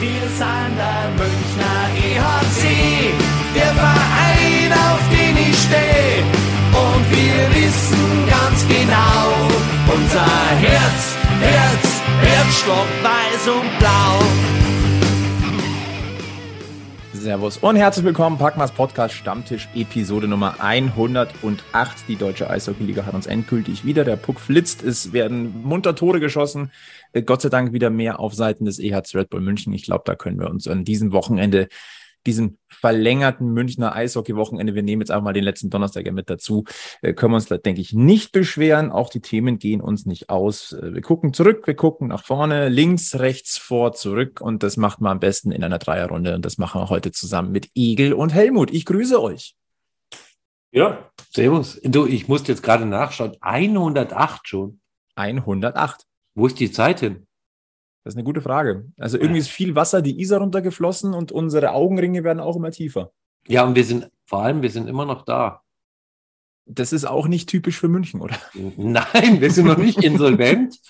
Wir sind der Münchner EHC, der Verein, auf den ich stehe. Und wir wissen ganz genau, unser Herz, Herz, Herzstock weiß und blau. Servus und herzlich willkommen, Packmas Podcast Stammtisch, Episode Nummer 108. Die deutsche Eishockey-Liga hat uns endgültig wieder. Der Puck flitzt, es werden munter Tore geschossen. Äh, Gott sei Dank wieder mehr auf Seiten des EHC Red Bull München. Ich glaube, da können wir uns an diesem Wochenende diesem verlängerten Münchner Eishockey-Wochenende, wir nehmen jetzt einfach mal den letzten Donnerstag ja mit dazu, äh, können wir uns da, denke ich, nicht beschweren. Auch die Themen gehen uns nicht aus. Äh, wir gucken zurück, wir gucken nach vorne, links, rechts, vor, zurück und das macht man am besten in einer Dreierrunde und das machen wir heute zusammen mit Egel und Helmut. Ich grüße euch. Ja, servus. Du, ich musste jetzt gerade nachschauen. 108 schon. 108. Wo ist die Zeit hin? Das ist eine gute Frage. Also irgendwie ist viel Wasser die Isar runtergeflossen und unsere Augenringe werden auch immer tiefer. Ja, und wir sind, vor allem, wir sind immer noch da. Das ist auch nicht typisch für München, oder? Nein, wir sind noch nicht insolvent.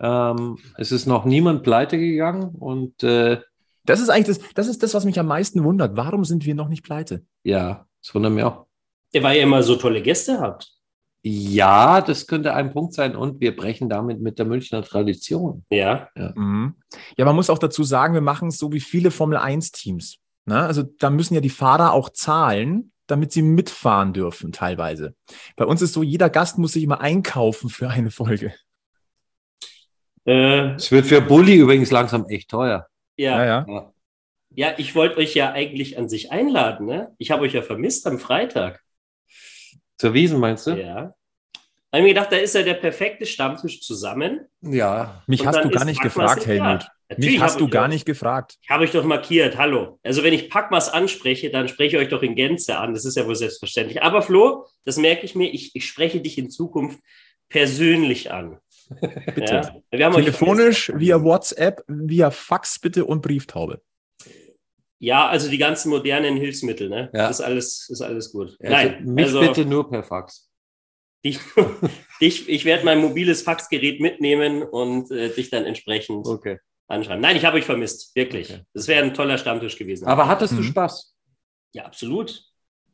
ähm, es ist noch niemand pleite gegangen und äh, das ist eigentlich das, das ist das, was mich am meisten wundert. Warum sind wir noch nicht pleite? Ja, das wundert mich auch. War ja immer so tolle Gäste habt. Ja, das könnte ein Punkt sein und wir brechen damit mit der Münchner Tradition. Ja. Ja, mhm. ja man muss auch dazu sagen, wir machen es so wie viele Formel 1-Teams. Ne? Also da müssen ja die Fahrer auch zahlen, damit sie mitfahren dürfen, teilweise. Bei uns ist so, jeder Gast muss sich immer einkaufen für eine Folge. Äh, es wird für Bulli übrigens langsam echt teuer. Ja, ja. Ja, ja ich wollte euch ja eigentlich an sich einladen. Ne? Ich habe euch ja vermisst am Freitag. Zur Wiesen meinst du? Ja. Habe mir gedacht, da ist ja der perfekte Stammtisch zusammen. Ja. Mich hast du gar nicht gefragt, Helmut. Mich hast du gar nicht gefragt. Ich habe euch doch markiert. Hallo. Also wenn ich Packmas anspreche, dann spreche ich euch doch in Gänze an. Das ist ja wohl selbstverständlich. Aber Flo, das merke ich mir, ich, ich spreche dich in Zukunft persönlich an. bitte. Ja? Telefonisch, via WhatsApp, via Fax bitte und Brieftaube. Ja, also die ganzen modernen Hilfsmittel, ne? Ja. Das ist alles, ist alles gut. Also Nein, mich also, bitte nur per Fax. Dich, dich, ich werde mein mobiles Faxgerät mitnehmen und äh, dich dann entsprechend okay. anschreiben. Nein, ich habe euch vermisst, wirklich. Okay. Das wäre ein toller Stammtisch gewesen. Aber hattest mhm. du Spaß? Ja, absolut.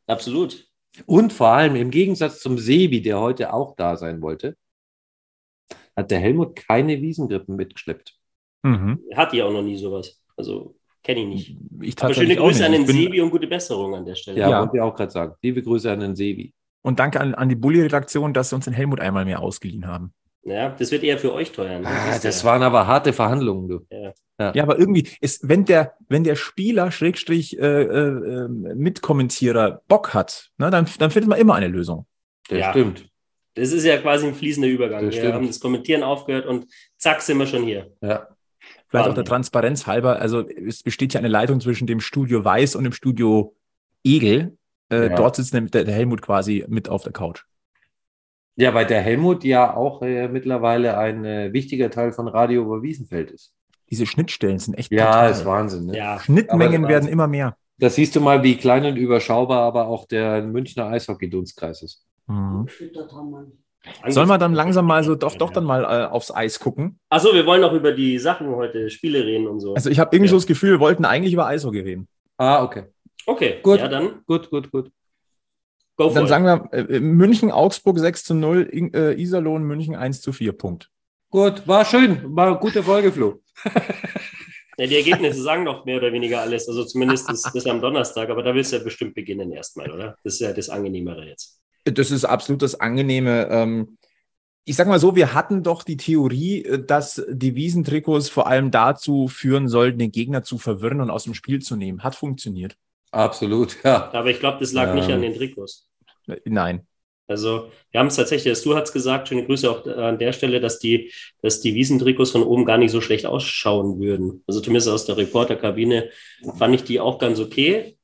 Absolut. Und vor allem im Gegensatz zum Sebi, der heute auch da sein wollte, hat der Helmut keine Wiesengrippen mitgeschleppt. Mhm. Hat die auch noch nie sowas. Also Kenne ich nicht. Ich Aber schöne Grüße an den Sebi und gute Besserung an der Stelle. Ja, ja. wollte ich auch gerade sagen. Liebe Grüße an den Sebi. Und danke an, an die Bulli-Redaktion, dass sie uns den Helmut einmal mehr ausgeliehen haben. Ja, das wird eher für euch teuer. Ne? Ah, das ja. waren aber harte Verhandlungen, du. Ja, ja. ja aber irgendwie ist, wenn der, wenn der Spieler, Schrägstrich, äh, äh, Mitkommentierer Bock hat, ne, dann, dann findet man immer eine Lösung. Das ja. stimmt. Das ist ja quasi ein fließender Übergang. Das wir stimmt. haben das Kommentieren aufgehört und zack, sind wir schon hier. Ja. Vielleicht auch der Transparenz halber. Also es besteht ja eine Leitung zwischen dem Studio Weiß und dem Studio Egel. Äh, ja. Dort sitzt der, der, Helmut quasi mit auf der Couch. Ja, weil der Helmut ja auch äh, mittlerweile ein äh, wichtiger Teil von Radio über Wiesenfeld ist. Diese Schnittstellen sind echt Ja, total. ist Wahnsinn. Ne? Ja. Schnittmengen werden immer mehr. Das siehst du mal, wie klein und überschaubar aber auch der Münchner Eishockey-Dunstkreis ist. Mhm. Sollen wir dann langsam mal so doch, doch dann mal äh, aufs Eis gucken? Achso, wir wollen auch über die Sachen heute, Spiele reden und so. Also ich habe irgendwie ja. so das Gefühl, wir wollten eigentlich über Eishockey reden. Ah, okay. Okay, gut. Ja, dann. Gut, gut, gut. Go dann sagen wir äh, München, Augsburg 6 zu 0, äh, Iserlohn, München 1 zu 4, Punkt. Gut, war schön, war eine gute Folge, Flo. ja, die Ergebnisse sagen doch mehr oder weniger alles. Also zumindest ist das am Donnerstag, aber da willst du ja bestimmt beginnen erstmal, oder? Das ist ja das Angenehmere jetzt. Das ist absolut das Angenehme. Ähm, ich sag mal so, wir hatten doch die Theorie, äh, dass die Wiesentrikots vor allem dazu führen sollten, den Gegner zu verwirren und aus dem Spiel zu nehmen. Hat funktioniert. Absolut, ja. Aber ich glaube, das lag ähm, nicht an den Trikots. Nein. Also wir haben es tatsächlich, du hast gesagt, schöne Grüße auch an der Stelle, dass die, dass die Wiesentrikots von oben gar nicht so schlecht ausschauen würden. Also zumindest aus der Reporterkabine fand ich die auch ganz okay.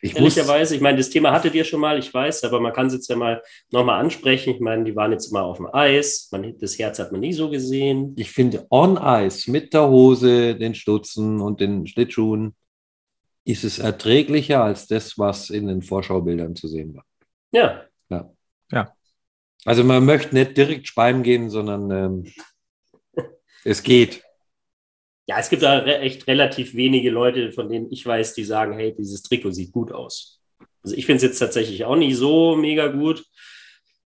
Ich Ehrlicherweise, ich meine, das Thema hattet ihr schon mal, ich weiß, aber man kann es jetzt ja mal nochmal ansprechen. Ich meine, die waren jetzt mal auf dem Eis. Man, das Herz hat man nie so gesehen. Ich finde, on Eis mit der Hose, den Stutzen und den Schlittschuhen ist es erträglicher als das, was in den Vorschaubildern zu sehen war. Ja. Ja. ja. Also man möchte nicht direkt speimen gehen, sondern ähm, es geht. Ja, es gibt da echt relativ wenige Leute, von denen ich weiß, die sagen, hey, dieses Trikot sieht gut aus. Also ich finde es jetzt tatsächlich auch nicht so mega gut.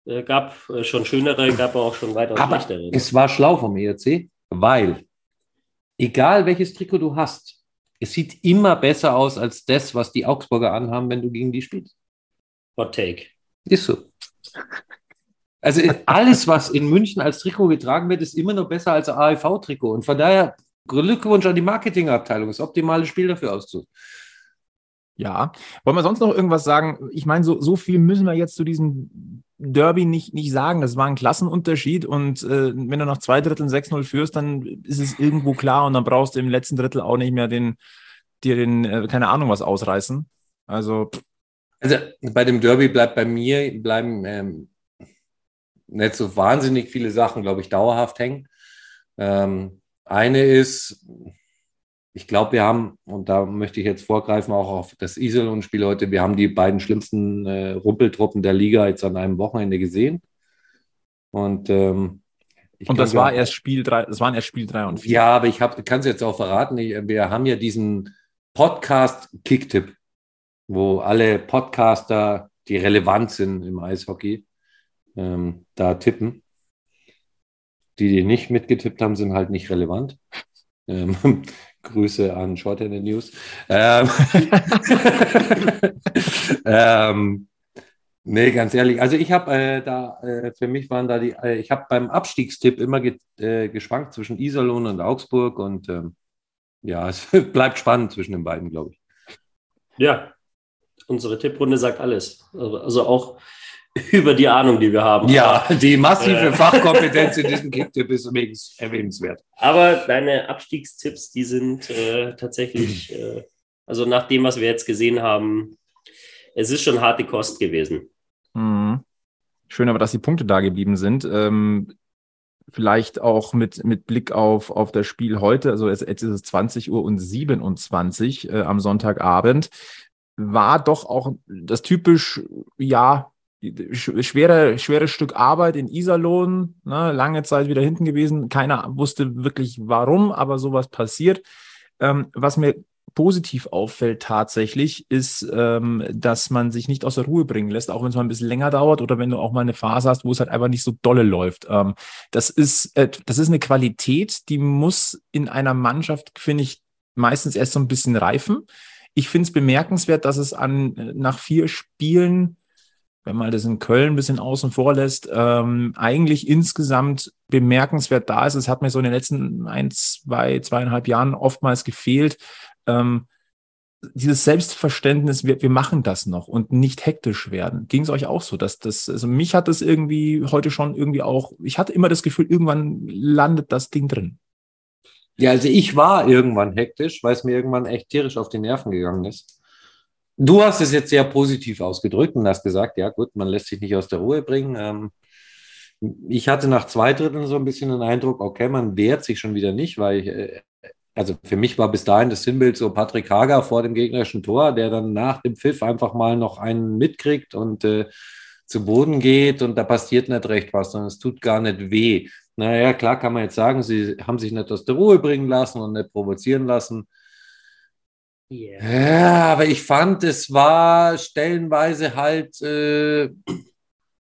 Äh, gab äh, schon schönere, gab auch schon weiter Aber schlechtere. es war schlau vom ERC, weil egal welches Trikot du hast, es sieht immer besser aus als das, was die Augsburger anhaben, wenn du gegen die spielst. Hot Take. Ist so. Also alles, was in München als Trikot getragen wird, ist immer noch besser als ein AEV-Trikot. Und von daher Glückwunsch an die Marketingabteilung. Das optimale Spiel dafür auszusuchen. Ja. Wollen wir sonst noch irgendwas sagen? Ich meine, so, so viel müssen wir jetzt zu diesem Derby nicht, nicht sagen. Das war ein Klassenunterschied. Und äh, wenn du nach zwei Dritteln 6-0 führst, dann ist es irgendwo klar und dann brauchst du im letzten Drittel auch nicht mehr den, dir den, äh, keine Ahnung, was ausreißen. Also. Also bei dem Derby bleibt bei mir, bleiben ähm, nicht so wahnsinnig viele Sachen, glaube ich, dauerhaft hängen. Ähm, eine ist, ich glaube, wir haben, und da möchte ich jetzt vorgreifen, auch auf das Iserlohn-Spiel heute, wir haben die beiden schlimmsten äh, Rumpeltruppen der Liga jetzt an einem Wochenende gesehen. Und, ähm, und das war erst Spiel drei, das waren erst Spiel drei und vier. Ja, aber ich kann es jetzt auch verraten. Ich, wir haben ja diesen Podcast-Kicktipp, wo alle Podcaster, die relevant sind im Eishockey, ähm, da tippen. Die, die nicht mitgetippt haben, sind halt nicht relevant. Ähm, Grüße an Shorthand News. Ähm, ähm, nee, ganz ehrlich. Also ich habe äh, da, äh, für mich waren da die, äh, ich habe beim Abstiegstipp immer ge, äh, geschwankt zwischen Iserlohn und Augsburg und ähm, ja, es bleibt spannend zwischen den beiden, glaube ich. Ja, unsere Tipprunde sagt alles. Also, also auch über die Ahnung, die wir haben. Ja, die massive äh, Fachkompetenz in diesem Kicktipp ist übrigens erwähnenswert. Aber deine Abstiegstipps, die sind äh, tatsächlich, äh, also nach dem, was wir jetzt gesehen haben, es ist schon harte Kost gewesen. Mhm. Schön aber, dass die Punkte da geblieben sind. Ähm, vielleicht auch mit, mit Blick auf, auf das Spiel heute, also jetzt, jetzt ist es 20 Uhr und 27 äh, am Sonntagabend, war doch auch das typisch, ja, schwere, schweres Stück Arbeit in Iserlohn, ne, lange Zeit wieder hinten gewesen. Keiner wusste wirklich warum, aber sowas passiert. Ähm, was mir positiv auffällt tatsächlich, ist, ähm, dass man sich nicht aus der Ruhe bringen lässt, auch wenn es mal ein bisschen länger dauert oder wenn du auch mal eine Phase hast, wo es halt einfach nicht so dolle läuft. Ähm, das ist, äh, das ist eine Qualität, die muss in einer Mannschaft, finde ich, meistens erst so ein bisschen reifen. Ich finde es bemerkenswert, dass es an äh, nach vier Spielen wenn man das in Köln ein bisschen außen vor lässt, ähm, eigentlich insgesamt bemerkenswert da ist. Es hat mir so in den letzten ein, zwei, zweieinhalb Jahren oftmals gefehlt. Ähm, dieses Selbstverständnis, wir, wir machen das noch und nicht hektisch werden. Ging es euch auch so? Dass das, also mich hat das irgendwie heute schon irgendwie auch, ich hatte immer das Gefühl, irgendwann landet das Ding drin. Ja, also ich war irgendwann hektisch, weil es mir irgendwann echt tierisch auf die Nerven gegangen ist. Du hast es jetzt sehr positiv ausgedrückt und hast gesagt, ja gut, man lässt sich nicht aus der Ruhe bringen. Ähm, ich hatte nach zwei Dritteln so ein bisschen den Eindruck, okay, man wehrt sich schon wieder nicht, weil ich, äh, also für mich war bis dahin das Sinnbild so Patrick Hager vor dem gegnerischen Tor, der dann nach dem Pfiff einfach mal noch einen mitkriegt und äh, zu Boden geht und da passiert nicht recht was, sondern es tut gar nicht weh. Naja, klar kann man jetzt sagen, sie haben sich nicht aus der Ruhe bringen lassen und nicht provozieren lassen. Yeah. Ja, aber ich fand, es war stellenweise halt, äh,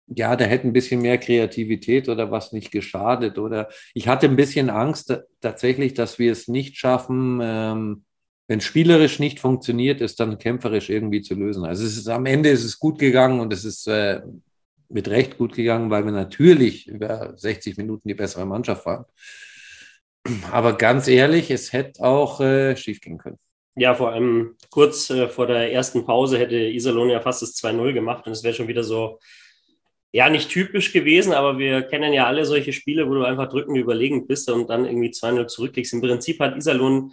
ja, da hätte ein bisschen mehr Kreativität oder was nicht geschadet. Oder ich hatte ein bisschen Angst tatsächlich, dass wir es nicht schaffen, ähm, wenn spielerisch nicht funktioniert, es dann kämpferisch irgendwie zu lösen. Also es ist, am Ende ist es gut gegangen und es ist äh, mit Recht gut gegangen, weil wir natürlich über 60 Minuten die bessere Mannschaft waren. Aber ganz ehrlich, es hätte auch äh, schief gehen können. Ja, vor allem kurz äh, vor der ersten Pause hätte Iserlohn ja fast das 2-0 gemacht und es wäre schon wieder so, ja, nicht typisch gewesen, aber wir kennen ja alle solche Spiele, wo du einfach drückend überlegend bist und dann irgendwie 2-0 zurückliegst. Im Prinzip hat Iserlohn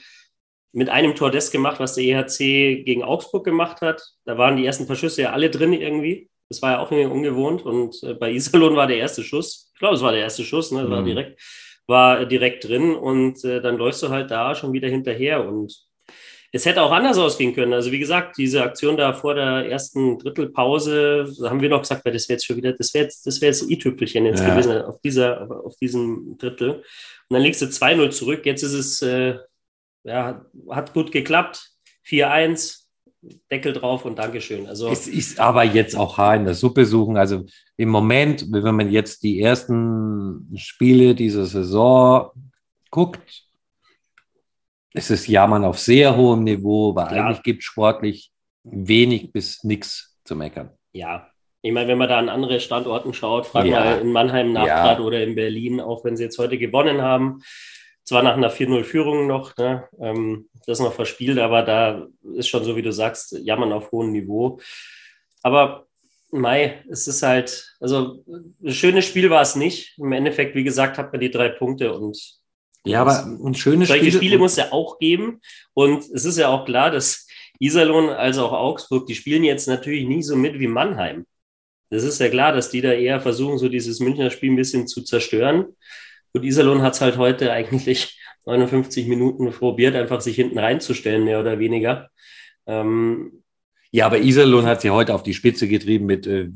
mit einem Tor das gemacht, was der EHC gegen Augsburg gemacht hat. Da waren die ersten paar Schüsse ja alle drin irgendwie. Das war ja auch irgendwie ungewohnt und äh, bei Iserlohn war der erste Schuss, ich glaube, es war der erste Schuss, ne? war mhm. direkt, war direkt drin und äh, dann läufst du halt da schon wieder hinterher und es hätte auch anders ausgehen können. Also wie gesagt, diese Aktion da vor der ersten Drittelpause, da haben wir noch gesagt, das wäre jetzt schon wieder, das wäre jetzt, das wäre jetzt i-Tüpfelchen jetzt ja. gewesen auf dieser, auf diesem Drittel. Und dann legst du 2-0 zurück. Jetzt ist es, äh, ja, hat gut geklappt. 4-1, Deckel drauf und Dankeschön. Also, Es ist aber jetzt auch Haar in der Suppe suchen. Also im Moment, wenn man jetzt die ersten Spiele dieser Saison guckt, ist es Jammern auf sehr hohem Niveau, weil Klar. eigentlich gibt es sportlich wenig bis nichts zu meckern. ja. Ich meine, wenn man da an andere Standorten schaut, frag Ja. mal in Mannheim nach Ja. oder in Berlin, auch wenn sie jetzt heute gewonnen haben. Zwar nach einer 4-0-Führung noch, ne, ähm, das noch verspielt, aber da ist schon so, wie du sagst, Jammern auf hohem Niveau. Aber Mai, es ist halt, also ein schönes Spiel war es nicht. Im Endeffekt, wie gesagt, hat man die drei Punkte und Ja, aber ein schönes solche Spiel. Spiele muss es ja auch geben. Und es ist ja auch klar, dass Iserlohn als auch Augsburg, die spielen jetzt natürlich nie so mit wie Mannheim. Das ist ja klar, dass die da eher versuchen, so dieses Münchner Spiel ein bisschen zu zerstören. Und Iserlohn hat es halt heute eigentlich 59 Minuten probiert, einfach sich hinten reinzustellen, mehr oder weniger. Ähm, Ja, aber Iserlohn hat sie heute auf die Spitze getrieben mit, äh,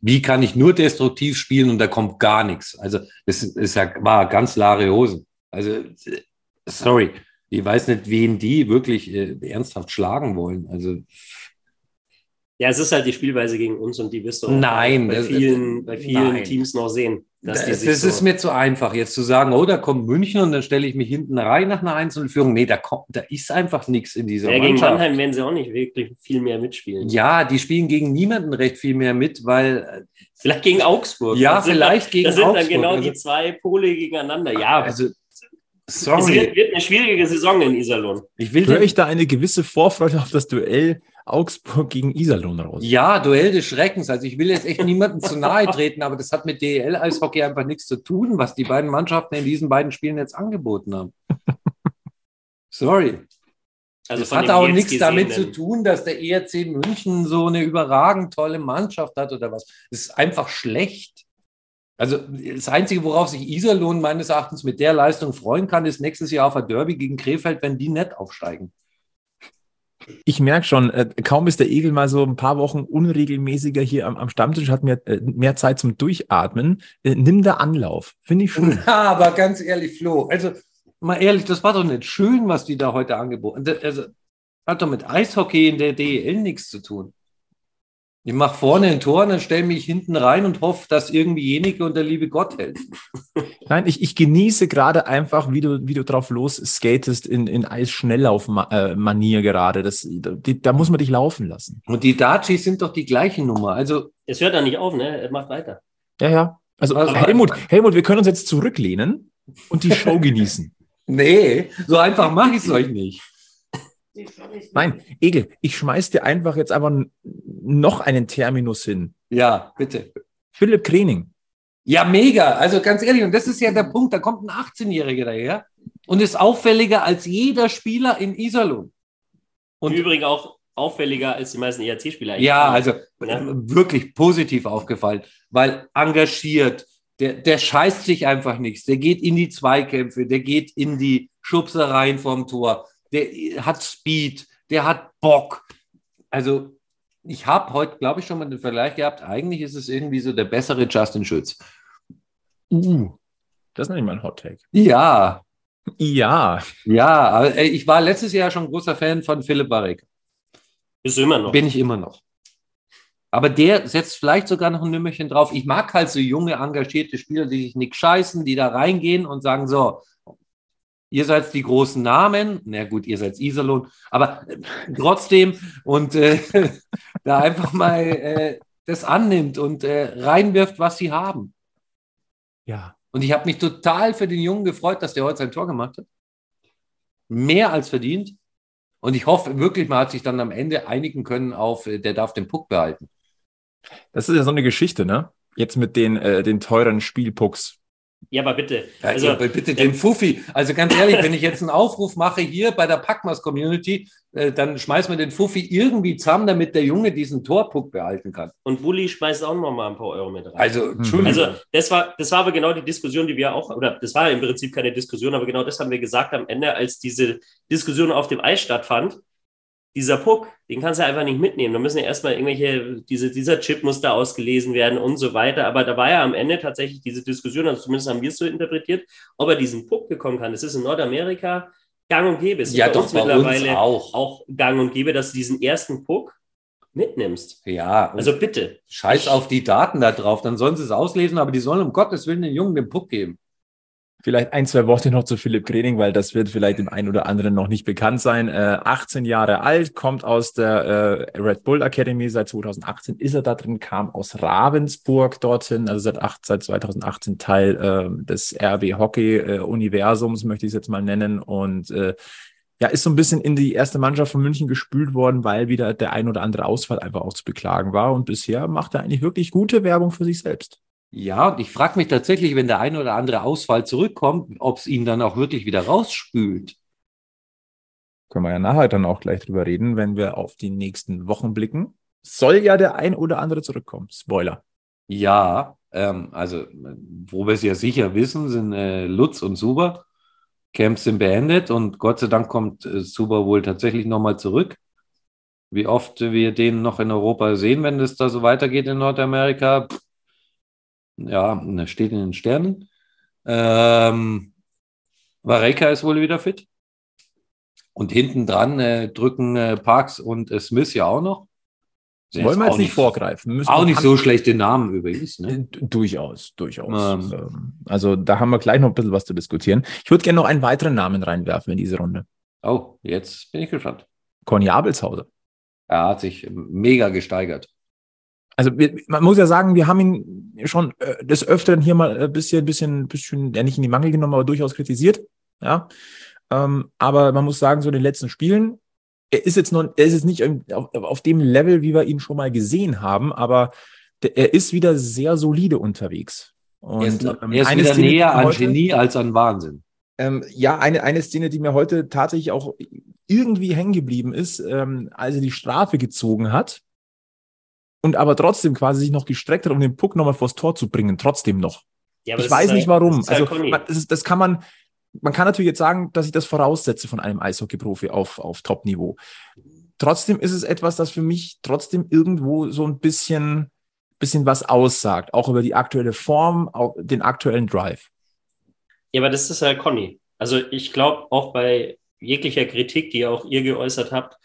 wie- kann ich nur destruktiv spielen und da kommt gar nichts. Also das ist ja, war ganz klare Hosen. Also äh, sorry, ich weiß nicht, wen die wirklich äh, ernsthaft schlagen wollen. Also ja, es ist halt die Spielweise gegen uns und die wirst du auch Nein, bei vielen, bei vielen nein. Teams noch sehen. Das, so, ist mir zu einfach, jetzt zu sagen, oh, da kommt München und dann stelle ich mich hinten rein nach einer Einzelführung. Nee, da kommt, da ist einfach nichts in dieser ja, gegen Mannschaft. Mannheim werden sie auch nicht wirklich viel mehr mitspielen. Ja, die spielen gegen niemanden recht viel mehr mit, weil Vielleicht gegen Augsburg. Ja, vielleicht gegen Das sind dann Augsburg. genau Also- die zwei Pole gegeneinander. Ja, also es sorry, wird, wird eine schwierige Saison in Iserlohn. ich will Höre ich da eine gewisse Vorfreude auf das Duell Augsburg gegen Iserlohn raus? Ja, Duell des Schreckens. Also ich will jetzt echt niemandem zu nahe treten, aber das hat mit DEL-Eishockey einfach nichts zu tun, was die beiden Mannschaften in diesen beiden Spielen jetzt angeboten haben. Sorry. Also das hat auch nichts damit zu tun, dass der ERC München so eine überragend tolle Mannschaft hat oder was. Es ist einfach schlecht. Also das Einzige, worauf sich Iserlohn meines Erachtens mit der Leistung freuen kann, ist nächstes Jahr auf ein Derby gegen Krefeld, wenn die nicht aufsteigen. Ich merke schon, äh, kaum ist der Egel mal so ein paar Wochen unregelmäßiger hier am, am Stammtisch, hat mehr, äh, mehr Zeit zum Durchatmen. Äh, nimm da Anlauf. Finde ich schön. Ja, aber ganz ehrlich, Flo, also mal ehrlich, das war doch nicht schön, was die da heute angeboten haben. Also, hat doch mit Eishockey in der DEL nichts zu tun. Ich mache vorne ein Tor, dann stelle mich hinten rein und hoffe, dass irgendwie Jenike und der liebe Gott helfen. Nein, ich, ich genieße gerade einfach, wie du, wie du drauf los skatest in, in Eisschnelllauf-Manier gerade. Das, die, da muss man dich laufen lassen. Und die Dachis sind doch die gleiche Nummer. Also, Es hört da nicht auf, ne? Er macht weiter. Ja, ja. Also Also- Helmut, Helmut, wir können uns jetzt zurücklehnen und die Show genießen. nee, so einfach mache ich es euch nicht. Nein, Egel, ich schmeiß dir einfach jetzt aber noch einen Terminus hin. Ja, bitte. Philipp Krening. Ja, mega. Also ganz ehrlich, und das ist ja der Punkt, da kommt ein 18-Jähriger daher und ist auffälliger als jeder Spieler in Iserlohn. Und Und Im Übrigen auch auffälliger als die meisten ERC-Spieler. Ja, also Ja. wirklich positiv aufgefallen, weil engagiert, der, der scheißt sich einfach nichts. Der geht in die Zweikämpfe, der geht in die Schubsereien vom Tor, der hat Speed, der hat Bock. Also ich habe heute, glaube ich, schon mal den Vergleich gehabt, eigentlich ist es irgendwie so der bessere Justin Schütz. Uh, das ist nicht mal ein Hot Take. Ja, Ja, ja, aber ich war letztes Jahr schon großer Fan von Philipp Barek. Bist du immer noch. Bin ich immer noch. Aber der setzt vielleicht sogar noch ein Nümmerchen drauf. Ich mag halt so junge, engagierte Spieler, die sich nicht scheißen, die da reingehen und sagen: So, ihr seid die großen Namen. Na gut, ihr seid Iserlohn, aber äh, trotzdem und äh, da einfach mal äh, das annimmt und äh, reinwirft, was sie haben. ja. Und ich habe mich total für den Jungen gefreut, dass der heute sein Tor gemacht hat. Mehr als verdient. Und ich hoffe wirklich, man hat sich dann am Ende einigen können auf, äh, der darf den Puck behalten. Das ist ja so eine Geschichte, ne? Jetzt mit den, äh, den teuren Spielpucks. Ja, aber bitte. Also, Also, bitte den Fuffi. Also ganz ehrlich, wenn ich jetzt einen Aufruf mache hier bei der Packmas Community, äh, dann schmeißen wir den Fuffi irgendwie zusammen, damit der Junge diesen Torpuck behalten kann. und Wulli schmeißt auch noch mal ein paar Euro mit rein. Also, Entschuldigung. Also das war, das war aber genau die Diskussion, die wir auch, oder das war im Prinzip keine Diskussion, aber genau das haben wir gesagt am Ende, als diese Diskussion auf dem Eis stattfand. Dieser Puck, den kannst du einfach nicht mitnehmen. Da müssen ja erstmal irgendwelche, diese, dieser Chip muss da ausgelesen werden und so weiter. Aber da war ja am Ende tatsächlich diese Diskussion, also zumindest haben wir es so interpretiert, ob er diesen Puck bekommen kann. Das ist in Nordamerika gang und gäbe. Es Ja, bei doch, uns bei uns mittlerweile auch. auch gang und gäbe, dass du diesen ersten Puck mitnimmst. Ja, Also bitte. scheiß auf die Daten da drauf, dann sollen sie es auslesen, aber die sollen um Gottes Willen den Jungen den Puck geben. Vielleicht ein, zwei Worte noch zu Philipp Grening, weil das wird vielleicht dem einen oder anderen noch nicht bekannt sein. Äh, 18 Jahre alt, kommt aus der äh, Red Bull Academy. Seit 2018 ist er da drin, kam aus Ravensburg dorthin, also seit, acht, seit 2018 Teil äh, des RB Hockey äh, Universums, möchte ich es jetzt mal nennen. Und äh, ja, ist so ein bisschen in die erste Mannschaft von München gespült worden, weil wieder der ein oder andere Ausfall einfach auch zu beklagen war. Und bisher macht er eigentlich wirklich gute Werbung für sich selbst. Ja, und ich frage mich tatsächlich, wenn der ein oder andere Ausfall zurückkommt, ob es ihn dann auch wirklich wieder rausspült. Können wir ja nachher dann auch gleich drüber reden, wenn wir auf die nächsten Wochen blicken. Soll ja der ein oder andere zurückkommen. Spoiler. Ja, ähm, also wo wir es ja sicher wissen, sind äh, Lutz und Suber. Camps sind beendet und Gott sei Dank kommt äh, Suber wohl tatsächlich nochmal zurück. Wie oft wir den noch in Europa sehen, wenn es da so weitergeht in Nordamerika, pff, ja, das steht in den Sternen. Ähm, Vareka ist wohl wieder fit. Und hinten dran äh, drücken äh, Parks und äh, Smith ja auch noch. Sind Wollen wir jetzt nicht vorgreifen. Müssen Auch nicht so schlechte Namen übrigens. Ne? Äh, Durchaus, durchaus. Ähm. Ähm, Also da haben wir gleich noch ein bisschen was zu diskutieren. Ich würde gerne noch einen weiteren Namen reinwerfen in diese Runde. Oh, jetzt bin ich gespannt. Conny Abelshauser. Er hat sich mega gesteigert. Also wir, man muss ja sagen, wir haben ihn schon äh, des Öfteren hier mal ein bisschen, bisschen, bisschen, ja nicht in die Mangel genommen, aber durchaus kritisiert. Ja. Ähm, aber man muss sagen, so in den letzten Spielen, er ist jetzt noch, er ist jetzt nicht auf, auf dem Level, wie wir ihn schon mal gesehen haben, aber der, er ist wieder sehr solide unterwegs. Und er ist, ähm, er ist wieder Szene, näher an heute- Genie als an Wahnsinn. Ähm, ja, eine, eine Szene, die mir heute tatsächlich auch irgendwie hängen geblieben ist, ähm, als er die Strafe gezogen hat und aber trotzdem quasi sich noch gestreckt hat, um den Puck nochmal vors Tor zu bringen, trotzdem noch. Ja, ich weiß nicht halt- warum. halt also Conny. man, das, ist, das kann man, man kann natürlich jetzt sagen, dass ich das voraussetze von einem Eishockey-Profi auf, auf Top-Niveau. Trotzdem ist es etwas, das für mich trotzdem irgendwo so ein bisschen, bisschen was aussagt, auch über die aktuelle Form, auch den aktuellen Drive. Ja, aber das ist halt Conny. Also ich glaube, auch bei jeglicher Kritik, die auch ihr geäußert habt,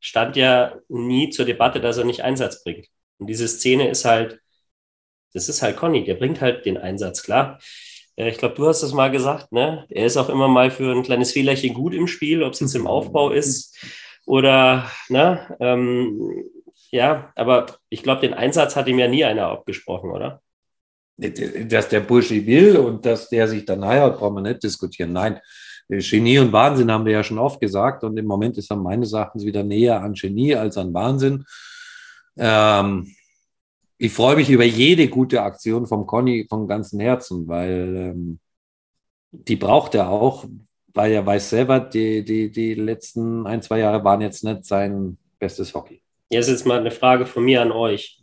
stand ja nie zur Debatte, dass er nicht Einsatz bringt. Und diese Szene ist halt, das ist halt Conny, der bringt halt den Einsatz, klar. Äh, Ich glaube, du hast es mal gesagt, ne? Er ist auch immer mal für ein kleines Fehlerchen gut im Spiel, ob es jetzt im Aufbau ist oder, ne? Ähm, ja, aber ich glaube, den Einsatz hat ihm ja nie einer abgesprochen, oder? Dass der Bursche will und dass der sich dann heiratet, brauchen wir nicht diskutieren. Nein, Genie und Wahnsinn haben wir ja schon oft gesagt und im Moment ist er meines Erachtens wieder näher an Genie als an Wahnsinn. Ähm, ich freue mich über jede gute Aktion vom Conny von ganzem Herzen, weil ähm, die braucht er auch, weil er weiß selber, die, die, die letzten ein, zwei Jahre waren jetzt nicht sein bestes Hockey. Jetzt ist mal eine Frage von mir an euch.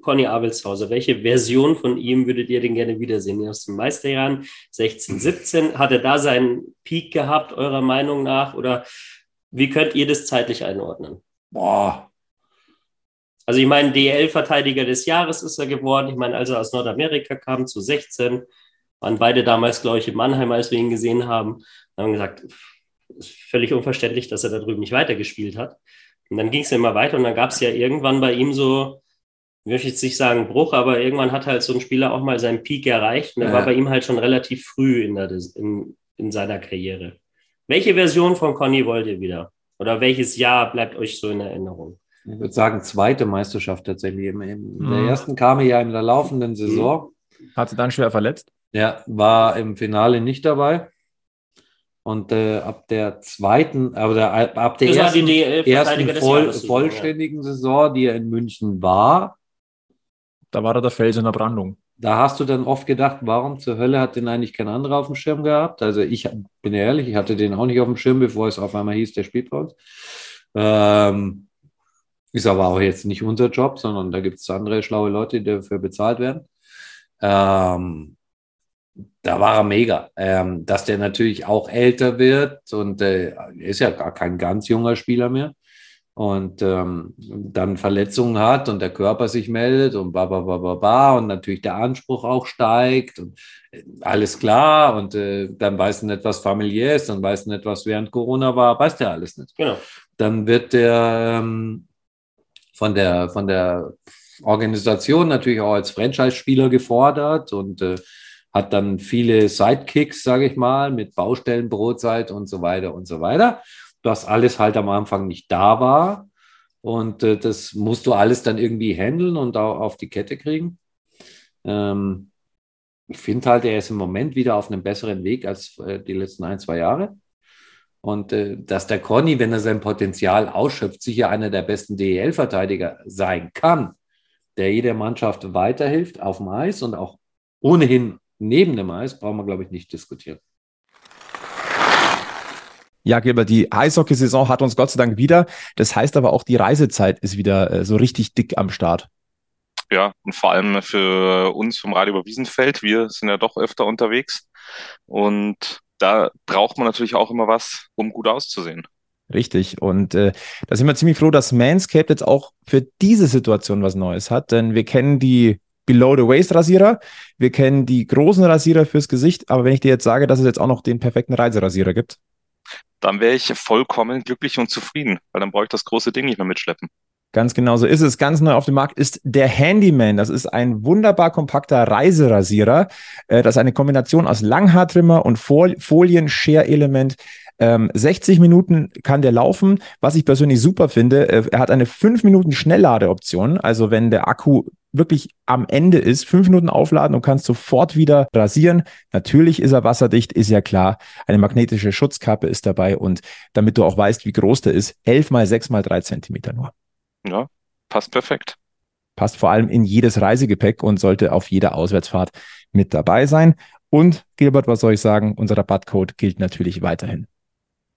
Conny Abelshauser, welche Version von ihm würdet ihr denn gerne wiedersehen? Aus den Meisterjahren 16, 17? Hat er da seinen Peak gehabt, eurer Meinung nach? Oder wie könnt ihr das zeitlich einordnen? Boah, Also ich meine, DL-Verteidiger des Jahres ist er geworden. Ich meine, als er aus Nordamerika kam zu 16, waren beide damals, glaube ich, in Mannheim, als wir ihn gesehen haben, haben gesagt, ist völlig unverständlich, dass er da drüben nicht weitergespielt hat. Und dann ging es ja immer weiter und dann gab es ja irgendwann bei ihm so, ich möchte jetzt nicht sagen Bruch, aber irgendwann hat halt so ein Spieler auch mal seinen Peak erreicht und der Ja. war bei ihm halt schon relativ früh in, der, in, in seiner Karriere. Welche Version von Conny wollt ihr wieder? Oder welches Jahr bleibt euch so in Erinnerung? Ich würde sagen, zweite Meisterschaft tatsächlich. Im, im, Mhm. Der ersten kam er ja in der laufenden Saison. Hat sie dann schwer verletzt? Ja, war im Finale nicht dabei. Und äh, ab der zweiten, aber der, ab der Das ersten, ersten voll, Jahres. vollständigen Saison, die er in München war, Da war er der Fels in der Brandung. da hast du dann oft gedacht, warum zur Hölle hat den eigentlich kein anderer auf dem Schirm gehabt? Also ich bin ehrlich, ich hatte den auch nicht auf dem Schirm, bevor es auf einmal hieß, der spielt bei uns. Ähm, ist aber auch jetzt nicht unser Job, sondern da gibt es andere schlaue Leute, die dafür bezahlt werden. Ähm, da war er mega. Ähm, dass der natürlich auch älter wird und äh, ist ja gar kein ganz junger Spieler mehr. und ähm, dann Verletzungen hat und der Körper sich meldet und ba, ba, ba, ba, ba und natürlich der Anspruch auch steigt und äh, alles klar und äh, dann weiß nicht, was familiär ist, dann weiß nicht, was während Corona war, weiß der alles nicht. Genau. Dann wird der ähm, von der, von der Organisation natürlich auch als Franchise-Spieler gefordert und äh, hat dann viele Sidekicks, sage ich mal, mit Baustellen, Brotzeit und so weiter und so weiter das alles halt am Anfang nicht da war. Und äh, das musst du alles dann irgendwie handeln und auch auf die Kette kriegen. Ähm, ich finde halt, er ist im Moment wieder auf einem besseren Weg als äh, die letzten ein, zwei Jahre. Und äh, dass der Conny, wenn er sein Potenzial ausschöpft, sicher einer der besten DEL-Verteidiger sein kann, der jeder Mannschaft weiterhilft auf dem Eis und auch ohnehin neben dem Eis, brauchen wir, glaube ich, nicht diskutieren. Ja, Gilbert, die Eishockeysaison hat uns Gott sei Dank wieder. Das heißt aber auch, die Reisezeit ist wieder äh, so richtig dick am Start. Ja, und vor allem für uns vom Radio über Wiesenfeld. Wir sind ja doch öfter unterwegs. Und da braucht man natürlich auch immer was, um gut auszusehen. Richtig. Und äh, da sind wir ziemlich froh, dass Manscaped jetzt auch für diese Situation was Neues hat. Denn wir kennen die Below-the-Waist-Rasierer, wir kennen die großen Rasierer fürs Gesicht. Aber wenn ich dir jetzt sage, dass es jetzt auch noch den perfekten Reiserasierer gibt, dann wäre ich vollkommen glücklich und zufrieden, weil dann brauche ich das große Ding nicht mehr mitschleppen. Ganz genau so ist es. Ganz neu auf dem Markt ist der Handyman. Das ist ein wunderbar kompakter Reiserasierer. Äh, das ist eine Kombination aus Langhaartrimmer und Folien-Share-Element. 60 ähm, Minuten kann der laufen. Was ich persönlich super finde, äh, er hat eine 5 Minuten Schnellladeoption. Also wenn der Akku wirklich am Ende ist, fünf Minuten aufladen und kannst sofort wieder rasieren. Natürlich ist er wasserdicht, ist ja klar. Eine magnetische Schutzkappe ist dabei und damit du auch weißt, wie groß der ist, elf mal sechs mal drei Zentimeter nur. Ja, passt perfekt. Passt vor allem in jedes Reisegepäck und sollte auf jeder Auswärtsfahrt mit dabei sein. Und Gilbert, was soll ich sagen? Unser Rabattcode gilt natürlich weiterhin.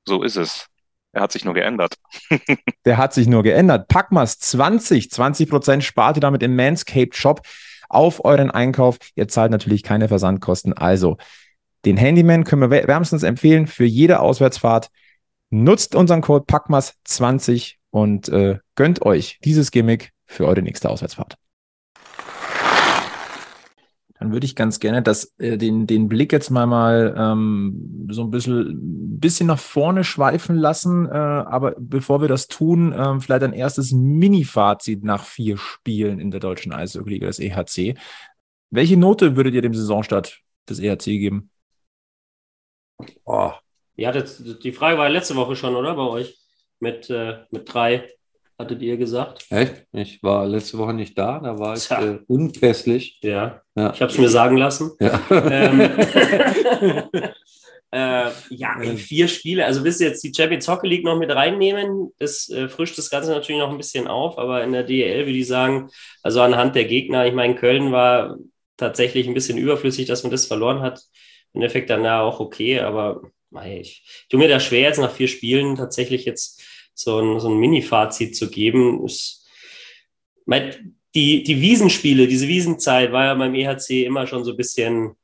So ist es. Er hat sich nur geändert. Der hat sich nur geändert. Packmas 20, 20 Prozent spart ihr damit im Manscaped Shop auf euren Einkauf. Ihr zahlt natürlich keine Versandkosten. Also den Handyman können wir wärmstens empfehlen für jede Auswärtsfahrt. Nutzt unseren Code Packmas 20 und äh, gönnt euch dieses Gimmick für eure nächste Auswärtsfahrt dann würde ich ganz gerne das, äh, den, den Blick jetzt mal, mal ähm, so ein bisschen, bisschen nach vorne schweifen lassen. Äh, aber bevor wir das tun, äh, vielleicht ein erstes Mini-Fazit nach vier Spielen in der deutschen Eishockey-Liga des EHC. Welche Note würdet ihr dem Saisonstart des EHC geben? Oh. Ja, das, die Frage war letzte Woche schon, oder? Bei euch? Mit, äh, mit drei hattet ihr gesagt. Echt? Ich war letzte Woche nicht da, da war ich äh, unpässlich. Ja. ja. ich habe es mir sagen lassen. Ja. Ähm, äh, ja, vier Spiele. Also willst du jetzt die Champions Hockey League noch mit reinnehmen? Das äh, frischt das Ganze natürlich noch ein bisschen auf, aber in der DEL würde ich sagen, also anhand der Gegner, ich meine, Köln war tatsächlich ein bisschen überflüssig, dass man das verloren hat. Im Endeffekt dann ja auch okay, aber ich, ich tue mir da schwer, jetzt nach vier Spielen tatsächlich jetzt so ein, so ein Mini-Fazit zu geben. Ist, die, die Wiesenspiele, diese Wiesenzeit war ja beim EHC immer schon so ein bisschen,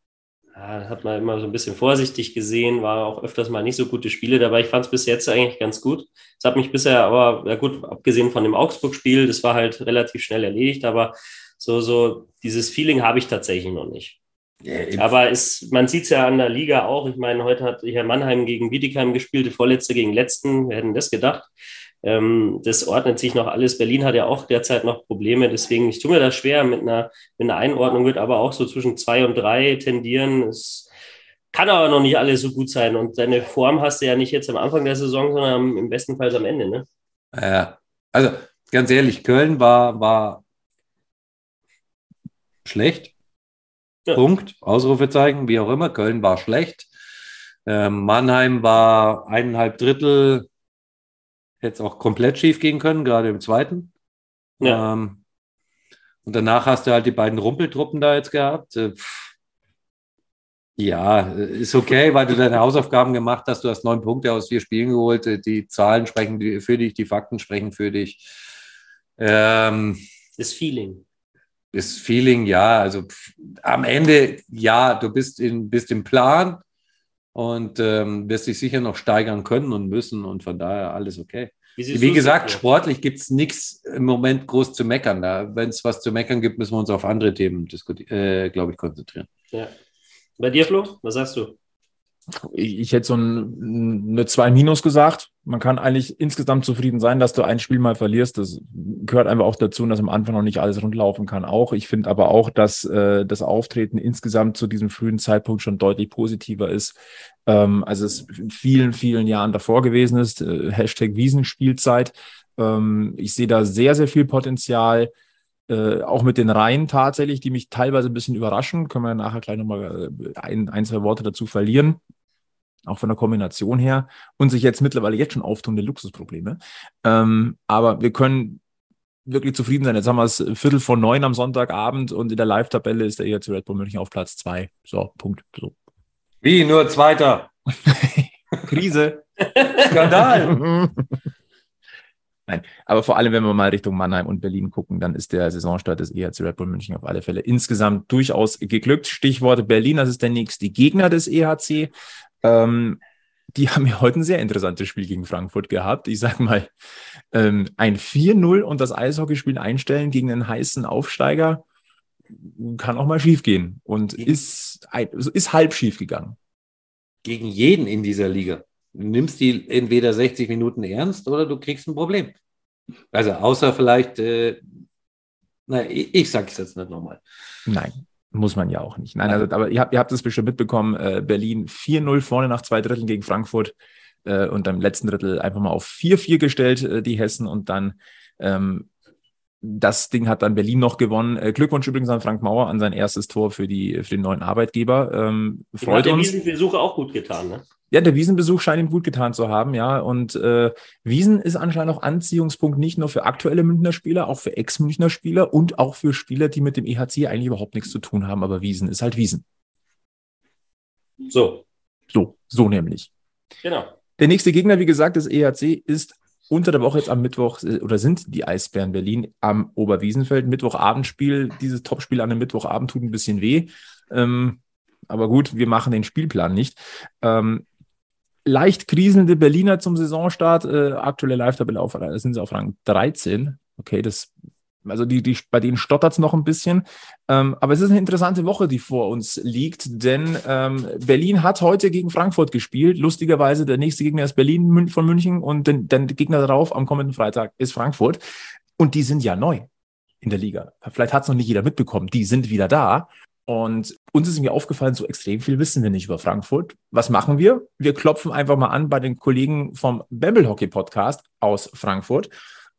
ja, hat man immer so ein bisschen vorsichtig gesehen, war auch öfters mal nicht so gute Spiele dabei. Ich fand es bis jetzt eigentlich ganz gut. Es hat mich bisher aber, ja gut, abgesehen von dem Augsburg-Spiel, das war halt relativ schnell erledigt, aber so, so dieses Feeling habe ich tatsächlich noch nicht. Ja, Aber ist, man sieht es ja an der Liga auch. Ich meine, heute hat hier Mannheim gegen Bietigheim gespielt, die vorletzte gegen letzten. Wir hätten das gedacht. Ähm, das ordnet sich noch alles. Berlin hat ja auch derzeit noch Probleme. Deswegen, ich tue mir das schwer mit einer, mit einer Einordnung, wird aber auch so zwischen zwei und drei tendieren. Es kann aber noch nicht alles so gut sein. Und deine Form hast du ja nicht jetzt am Anfang der Saison, sondern im besten Fall am Ende. Ne? Ja, also ganz ehrlich, Köln war, war schlecht ja. Punkt, Ausrufezeichen, wie auch immer. Köln war schlecht. Ähm, Mannheim war eineinhalb Drittel, hätte es auch komplett schief gehen können, gerade im zweiten. Ja. Ähm, und danach hast du halt die beiden Rumpeltruppen da jetzt gehabt. Äh, ja, ist okay, weil du deine Hausaufgaben gemacht hast. Du hast neun Punkte aus vier Spielen geholt. Äh, die Zahlen sprechen für dich, die Fakten sprechen für dich. Ähm, das Feeling das Feeling, ja, also am Ende, ja, du bist, in, bist im Plan. und ähm, wirst dich sicher noch steigern können und müssen und von daher alles okay. Wie, Wie gesagt, sportlich gibt es nichts im Moment groß zu meckern. Wenn es was zu meckern gibt, müssen wir uns auf andere Themen, äh, glaube ich, konzentrieren. Ja. Bei dir, Flo? Was sagst du? Ich, hätte so ein, eine 2 Minus gesagt. Man kann eigentlich insgesamt zufrieden sein, dass du ein Spiel mal verlierst. Das gehört einfach auch dazu, dass am Anfang noch nicht alles rundlaufen kann. Auch ich finde aber auch, dass äh, das Auftreten insgesamt zu diesem frühen Zeitpunkt schon deutlich positiver ist, ähm, als es in vielen, vielen Jahren davor gewesen ist. Äh, Hashtag Wiesenspielzeit. Ähm, ich sehe da sehr, sehr viel Potenzial. Äh, auch mit den Reihen tatsächlich, die mich teilweise ein bisschen überraschen. Können wir nachher gleich nochmal äh, ein, ein, zwei Worte dazu verlieren auch von der Kombination her und sich jetzt mittlerweile jetzt schon auftunende Luxusprobleme. Ähm, aber wir können wirklich zufrieden sein. Jetzt haben wir es Viertel vor neun am Sonntagabend und in der Live-Tabelle ist der ERC Red Bull München auf Platz zwei. So, Punkt. So. Wie, nur Zweiter? Krise. Skandal. Nein, aber vor allem, wenn wir mal Richtung Mannheim und Berlin gucken, dann ist der Saisonstart des EHC Red Bull München auf alle Fälle insgesamt durchaus geglückt. Stichwort Berlin, das ist der nächste Gegner des EHC. Ähm, die haben ja heute ein sehr interessantes Spiel gegen Frankfurt gehabt. Ich sag mal, ähm, ein 4-0 und das Eishockeyspiel einstellen gegen einen heißen Aufsteiger kann auch mal schief gehen und ist, ist halb schief gegangen. Gegen jeden in dieser Liga. Du nimmst die entweder 60 Minuten ernst oder du kriegst ein Problem. Also außer vielleicht, äh, na, ich, ich sage es jetzt nicht nochmal. Nein, muss man ja auch nicht. Nein, also, aber ihr habt, ihr habt es bestimmt mitbekommen, äh, Berlin 4-0 vorne nach zwei Dritteln gegen Frankfurt äh, und am letzten Drittel einfach mal auf 4-4 gestellt, äh, die Hessen und dann ähm, das Ding hat dann Berlin noch gewonnen. Äh, Glückwunsch übrigens an Frank Mauer an sein erstes Tor für, die, für den neuen Arbeitgeber. Ähm, freut hat uns. Wiesenbesuch auch gut getan, ne? Ja, der Wiesenbesuch scheint ihm gut getan zu haben, ja. Und äh, Wiesen ist anscheinend auch Anziehungspunkt nicht nur für aktuelle Münchner Spieler, auch für Ex-Münchner Spieler und auch für Spieler, die mit dem EHC eigentlich überhaupt nichts zu tun haben. Aber Wiesen ist halt Wiesen. So, So, so nämlich. genau. Der nächste Gegner, wie gesagt, des EHC ist unter der Woche jetzt am Mittwoch äh, oder sind die Eisbären Berlin am Oberwiesenfeld. Mittwochabendspiel. Dieses Topspiel an einem Mittwochabend tut ein bisschen weh. Ähm, aber gut, wir machen den Spielplan nicht. Ähm, leicht kriselnde Berliner zum Saisonstart. Äh, aktuelle Live-Tabelle auf, äh, sind sie auf Rang 13. Okay, das, also die, die, bei denen stottert es noch ein bisschen. Ähm, aber es ist eine interessante Woche, die vor uns liegt, denn ähm, Berlin hat heute gegen Frankfurt gespielt. Lustigerweise, der nächste Gegner ist Berlin von München und den, den Gegner darauf am kommenden Freitag ist Frankfurt. Und die sind ja neu in der Liga. Vielleicht hat es noch nicht jeder mitbekommen. Die sind wieder da. Und uns ist mir aufgefallen, so extrem viel wissen wir nicht über Frankfurt. Was machen wir? Wir klopfen einfach mal an bei den Kollegen vom Bamble Hockey Podcast aus Frankfurt.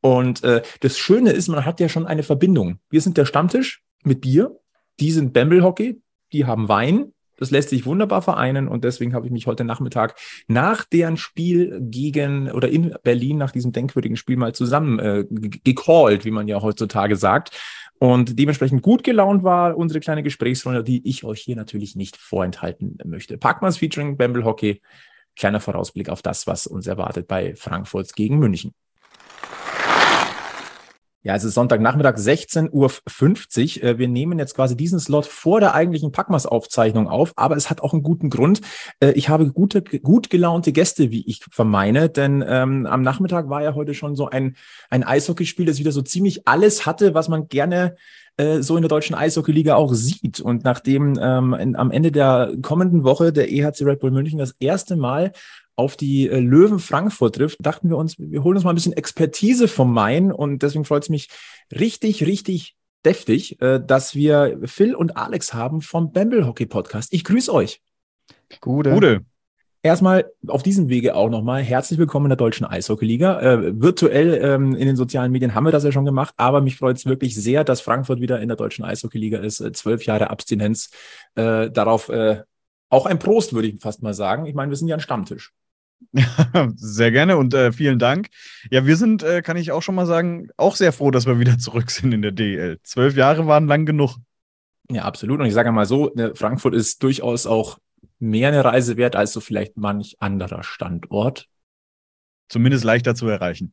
Und äh, das Schöne ist, man hat ja schon eine Verbindung. Wir sind der Stammtisch mit Bier. Die sind Bamble Hockey. Die haben Wein. Das lässt sich wunderbar vereinen und deswegen habe ich mich heute Nachmittag nach deren Spiel gegen oder in Berlin nach diesem denkwürdigen Spiel mal zusammen äh, ge- gecallt, wie man ja heutzutage sagt. Und dementsprechend gut gelaunt war unsere kleine Gesprächsrunde, die ich euch hier natürlich nicht vorenthalten möchte. Packmas featuring Bamble Hockey. Kleiner Vorausblick auf das, was uns erwartet bei Frankfurt gegen München. Ja, es ist Sonntagnachmittag, 16.50 Uhr. Äh, Wir nehmen jetzt quasi diesen Slot vor der eigentlichen Packmas-Aufzeichnung auf, aber es hat auch einen guten Grund. Äh, Ich habe gute, gut gelaunte Gäste, wie ich vermeine, denn ähm, am Nachmittag war ja heute schon so ein, ein Eishockeyspiel, das wieder so ziemlich alles hatte, was man gerne äh, so in der deutschen Eishockeyliga auch sieht. Und nachdem ähm, in, am Ende der kommenden Woche der EHC Red Bull München das erste Mal auf die äh, Löwen Frankfurt trifft, dachten wir uns, wir holen uns mal ein bisschen Expertise vom Main und deswegen freut es mich richtig, richtig deftig, äh, dass wir Phil und Alex haben vom Bamble Hockey Podcast. Ich grüße euch. Gute. Gute. Erstmal auf diesem Wege auch nochmal herzlich willkommen in der Deutschen Eishockeyliga. Äh, virtuell ähm, in den sozialen Medien haben wir das ja schon gemacht, aber mich freut es wirklich sehr, dass Frankfurt wieder in der Deutschen Eishockeyliga ist. Äh, Zwölf Jahre Abstinenz. Äh, darauf äh, auch ein Prost, würde ich fast mal sagen. Ich meine, wir sind ja ein Stammtisch. Sehr gerne und äh, vielen Dank. Ja, wir sind, äh, kann ich auch schon mal sagen, auch sehr froh, dass wir wieder zurück sind in der DEL. Zwölf Jahre waren lang genug. Ja, absolut. Und ich sage mal so, ne, Frankfurt ist durchaus auch mehr eine Reise wert als so vielleicht manch anderer Standort. Zumindest leichter zu erreichen.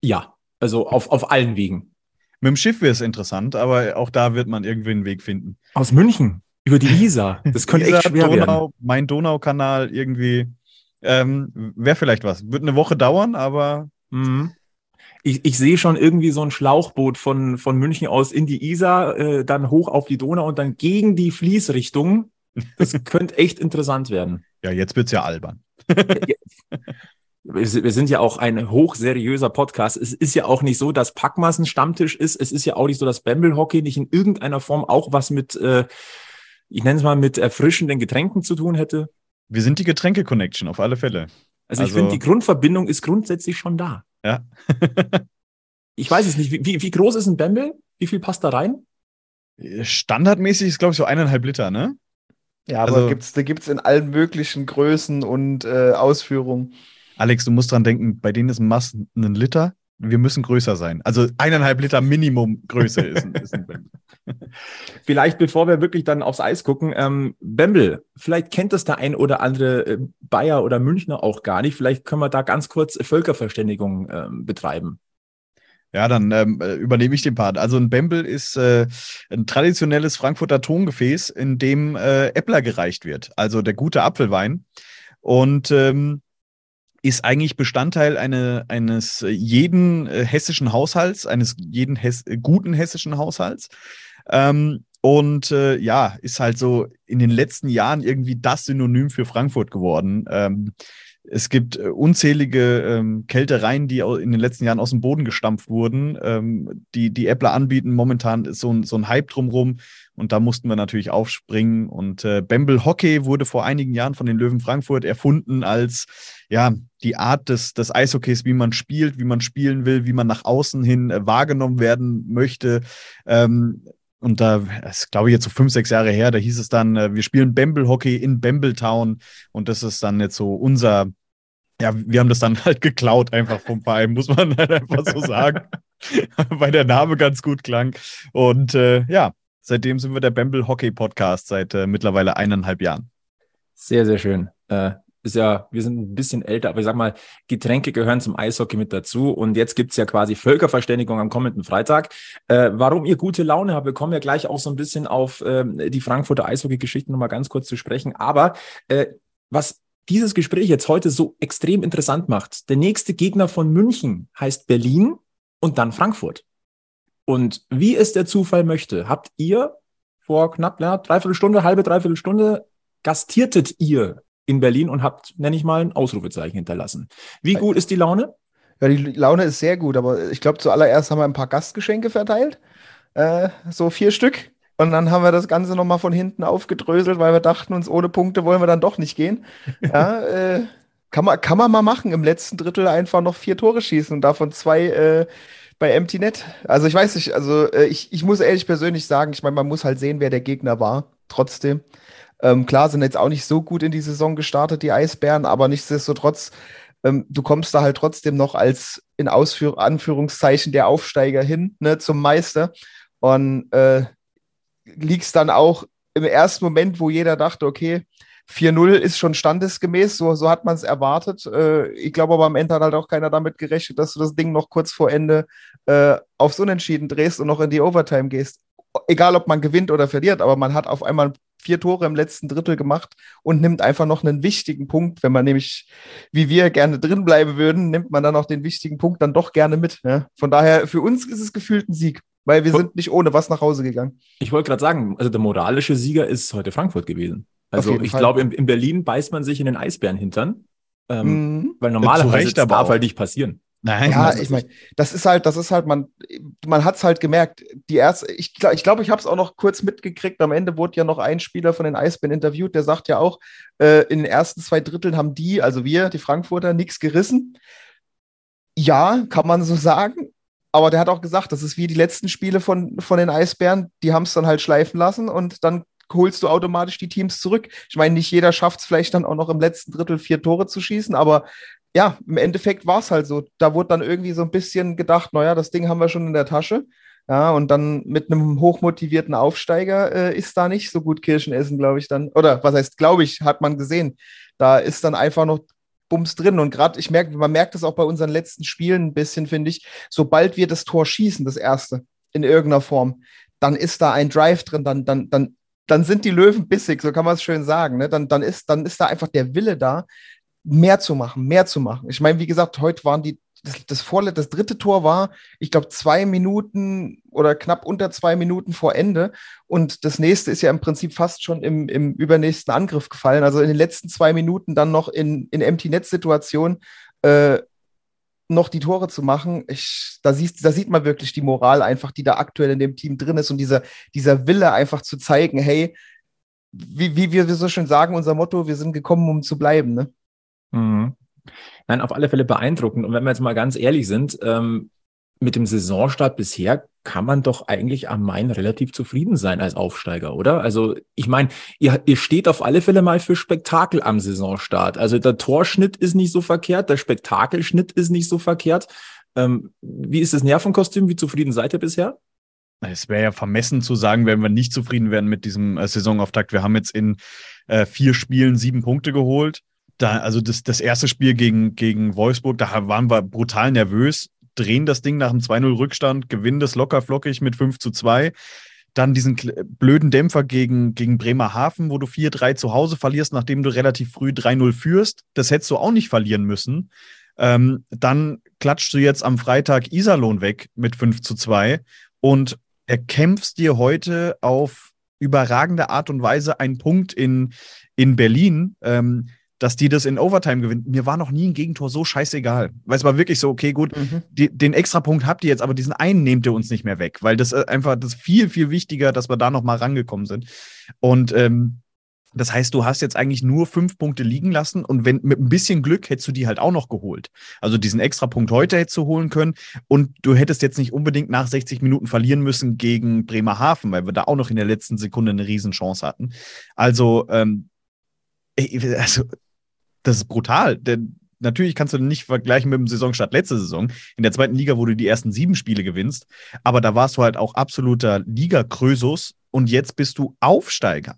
Ja, also auf, auf allen Wegen. Mit dem Schiff wäre es interessant, aber auch da wird man irgendwie einen Weg finden. Aus München. Über die Isar. Das könnte Isar, echt schwer Donau, werden. Mein Donaukanal irgendwie. Ähm, Wäre vielleicht was. Wird eine Woche dauern, aber Mhm. Ich, ich sehe schon irgendwie so ein Schlauchboot von, von München aus in die Isar, äh, dann hoch auf die Donau und dann gegen die Fließrichtung. Das könnte echt interessant werden. ja, jetzt wird's ja albern. Wir sind wir sind ja auch ein hochseriöser Podcast. Es ist ja auch nicht so, dass Packmas ein Stammtisch ist. Es ist ja auch nicht so, dass Bamble Hockey nicht in irgendeiner Form auch was mit, äh, ich nenne es mal, mit erfrischenden Getränken zu tun hätte. Wir sind die Getränke-Connection, auf alle Fälle. Also, ich Also- finde, die Grundverbindung ist grundsätzlich schon da. Ja. Ich weiß es nicht. Wie, wie, groß ist ein Bamble? Wie viel passt da rein? Standardmäßig ist, glaube ich, so eineinhalb Liter, ne? Ja, aber Also- gibt's, da gibt es in allen möglichen Größen und äh, Ausführungen. Alex, du musst dran denken, bei denen ist ein Maß ein Liter. Wir müssen größer sein. Also eineinhalb Liter Minimum Größe ist ein, ist ein Bamble. Vielleicht, bevor wir wirklich dann aufs Eis gucken, ähm, Bamble, vielleicht kennt das der ein oder andere äh, Bayer oder Münchner auch gar nicht. Vielleicht können wir da ganz kurz Völkerverständigung ähm, betreiben. Ja, dann ähm, äh, übernehme ich den Part. Also ein Bembel ist äh, ein traditionelles Frankfurter Tongefäß, in dem äh, Äppler gereicht wird, also der gute Apfelwein. Und ähm, ist eigentlich Bestandteil eine, eines jeden äh, hessischen Haushalts, eines jeden Hess guten hessischen Haushalts. Ähm, und äh, ja, ist halt so in den letzten Jahren irgendwie das Synonym für Frankfurt geworden. Ähm, es gibt äh, unzählige ähm, Kältereien, die in den letzten Jahren aus dem Boden gestampft wurden, ähm, die die Äppler anbieten. Momentan ist so ein, so ein Hype drumrum und da mussten wir natürlich aufspringen. Und äh, Bamble Hockey wurde vor einigen Jahren von den Löwen Frankfurt erfunden als ja die Art des, des Eishockeys, wie man spielt, wie man spielen will, wie man nach außen hin äh, wahrgenommen werden möchte. Ähm, und da, ist, glaube ich, jetzt so fünf, sechs Jahre her, da hieß es dann, äh, wir spielen Bamble Hockey in Bambletown. Und das ist dann jetzt so unser, ja, wir haben das dann halt geklaut einfach vom Verein, muss man halt einfach so sagen. Weil der Name ganz gut klang. Und äh, ja, seitdem sind wir der Bamble Hockey Podcast seit äh, mittlerweile eineinhalb Jahren. Sehr, sehr schön. Äh, ist ja, wir sind ein bisschen älter, aber ich sag mal, Getränke gehören zum Eishockey mit dazu. Und jetzt gibt's ja quasi Völkerverständigung am kommenden Freitag. Äh, warum ihr gute Laune habt, wir kommen ja gleich auch so ein bisschen auf ähm, die Frankfurter Eishockey-Geschichten nochmal ganz kurz zu sprechen. Aber äh, was dieses Gespräch jetzt heute so extrem interessant macht, der nächste Gegner von München heißt Berlin und dann Frankfurt. Und wie es der Zufall möchte, habt ihr vor knapp ja, dreiviertel Stunde, halbe, dreiviertel Stunde gastiertet ihr in Berlin und habt, nenne ich mal, ein Ausrufezeichen hinterlassen. Wie gut ist die Laune? Ja, die Laune ist sehr gut, aber ich glaube, zuallererst haben wir ein paar Gastgeschenke verteilt. Äh, so vier Stück. Und dann haben wir das Ganze nochmal von hinten aufgedröselt, weil wir dachten uns, ohne Punkte wollen wir dann doch nicht gehen. Ja, äh, kann, man, kann man mal machen, im letzten Drittel einfach noch vier Tore schießen und davon zwei äh, bei Empty Net. Also ich weiß nicht, also äh, ich, ich muss ehrlich persönlich sagen, ich meine, man muss halt sehen, wer der Gegner war, trotzdem. Ähm, klar sind jetzt auch nicht so gut in die Saison gestartet, die Eisbären, aber nichtsdestotrotz, ähm, du kommst da halt trotzdem noch als in Ausführ Anführungszeichen der Aufsteiger hin, ne, zum Meister. Und äh, liegst dann auch im ersten Moment, wo jeder dachte, okay, 4-0 ist schon standesgemäß, so, so hat man es erwartet. Äh, ich glaube aber am Ende hat halt auch keiner damit gerechnet, dass du das Ding noch kurz vor Ende äh, aufs Unentschieden drehst und noch in die Overtime gehst. Egal, ob man gewinnt oder verliert, aber man hat auf einmal vier Tore im letzten Drittel gemacht und nimmt einfach noch einen wichtigen Punkt. Wenn man nämlich, wie wir, gerne drin bleiben würden, nimmt man dann auch den wichtigen Punkt dann doch gerne mit. Ne? Von daher, für uns ist es gefühlt ein Sieg, weil wir sind nicht ohne was nach Hause gegangen. Ich wollte gerade sagen, also der moralische Sieger ist heute Frankfurt gewesen. Also ich Fall. glaube, in, in Berlin beißt man sich in den Eisbären hintern. Ähm, Mhm. Weil normalerweise Recht darf halt nicht passieren. Nein, Ja, ich meine, das ist halt, das ist halt, man, man hat es halt gemerkt. Die erste, ich glaube, ich, glaub, ich habe es auch noch kurz mitgekriegt. Am Ende wurde ja noch ein Spieler von den Eisbären interviewt, der sagt ja auch, äh, in den ersten zwei Dritteln haben die, also wir, die Frankfurter, nichts gerissen. Ja, kann man so sagen. Aber der hat auch gesagt, das ist wie die letzten Spiele von, von den Eisbären, die haben es dann halt schleifen lassen und dann holst du automatisch die Teams zurück. Ich meine, nicht jeder schafft es vielleicht dann auch noch im letzten Drittel vier Tore zu schießen, aber ja, im Endeffekt war es halt so. Da wurde dann irgendwie so ein bisschen gedacht, naja, das Ding haben wir schon in der Tasche. Ja, und dann mit einem hochmotivierten Aufsteiger äh, ist da nicht so gut Kirschen essen, glaube ich dann. Oder was heißt, glaube ich, hat man gesehen. Da ist dann einfach noch Bums drin. Und gerade, ich merke, man merkt es auch bei unseren letzten Spielen ein bisschen, finde ich, sobald wir das Tor schießen, das erste, in irgendeiner Form, dann ist da ein Drive drin, dann, dann, dann dann sind die Löwen bissig, so kann man es schön sagen. Ne? Dann, dann, ist, dann ist da einfach der Wille da, mehr zu machen, mehr zu machen. Ich meine, wie gesagt, heute waren die, das, das, vorletzte, das dritte Tor war, ich glaube, zwei Minuten oder knapp unter zwei Minuten vor Ende. Und das nächste ist ja im Prinzip fast schon im, im übernächsten Angriff gefallen. Also in den letzten zwei Minuten dann noch in, in Empty-Net-Situation äh, noch die Tore zu machen. Ich, da, siehst, da sieht man wirklich die Moral einfach, die da aktuell in dem Team drin ist und dieser, dieser Wille einfach zu zeigen, hey, wie, wie wir so schön sagen, unser Motto, wir sind gekommen, um zu bleiben. Ne? Mhm. Nein, auf alle Fälle beeindruckend. Und wenn wir jetzt mal ganz ehrlich sind, ähm, mit dem Saisonstart bisher kann man doch eigentlich am Main relativ zufrieden sein als Aufsteiger, oder? Also ich meine, ihr, ihr steht auf alle Fälle mal für Spektakel am Saisonstart. Also der Torschnitt ist nicht so verkehrt, der Spektakelschnitt ist nicht so verkehrt. Ähm, wie ist das Nervenkostüm? Wie zufrieden seid ihr bisher? Es wäre ja vermessen zu sagen, wenn wir nicht zufrieden wären mit diesem äh, Saisonauftakt. Wir haben jetzt in äh, vier Spielen sieben Punkte geholt da, also das, das erste Spiel gegen, gegen Wolfsburg, da waren wir brutal nervös, drehen das Ding nach einem 2-0 Rückstand, gewinnen das locker flockig mit 5 zu 2. Dann diesen blöden Dämpfer gegen, gegen Bremerhaven, wo du 4-3 zu Hause verlierst, nachdem du relativ früh 3-0 führst. Das hättest du auch nicht verlieren müssen. Ähm, dann klatschst du jetzt am Freitag Iserlohn weg mit 5 zu 2 und erkämpfst dir heute auf überragende Art und Weise einen Punkt in, in Berlin. Ähm, dass die das in Overtime gewinnen. Mir war noch nie ein Gegentor so scheißegal. Weil es war wirklich so, okay, gut, mhm. die, den Extrapunkt habt ihr jetzt, aber diesen einen nehmt ihr uns nicht mehr weg, weil das äh, einfach das viel, viel wichtiger, dass wir da nochmal rangekommen sind. Und ähm, das heißt, du hast jetzt eigentlich nur fünf Punkte liegen lassen und wenn mit ein bisschen Glück hättest du die halt auch noch geholt. Also diesen Extrapunkt heute hättest du holen können und du hättest jetzt nicht unbedingt nach 60 Minuten verlieren müssen gegen Bremerhaven, weil wir da auch noch in der letzten Sekunde eine Riesenchance hatten. Also, ähm, also das ist brutal. Denn natürlich kannst du nicht vergleichen mit dem Saisonstart letzte Saison in der zweiten Liga, wo du die ersten sieben Spiele gewinnst. Aber da warst du halt auch absoluter Liga-Krösus und jetzt bist du Aufsteiger.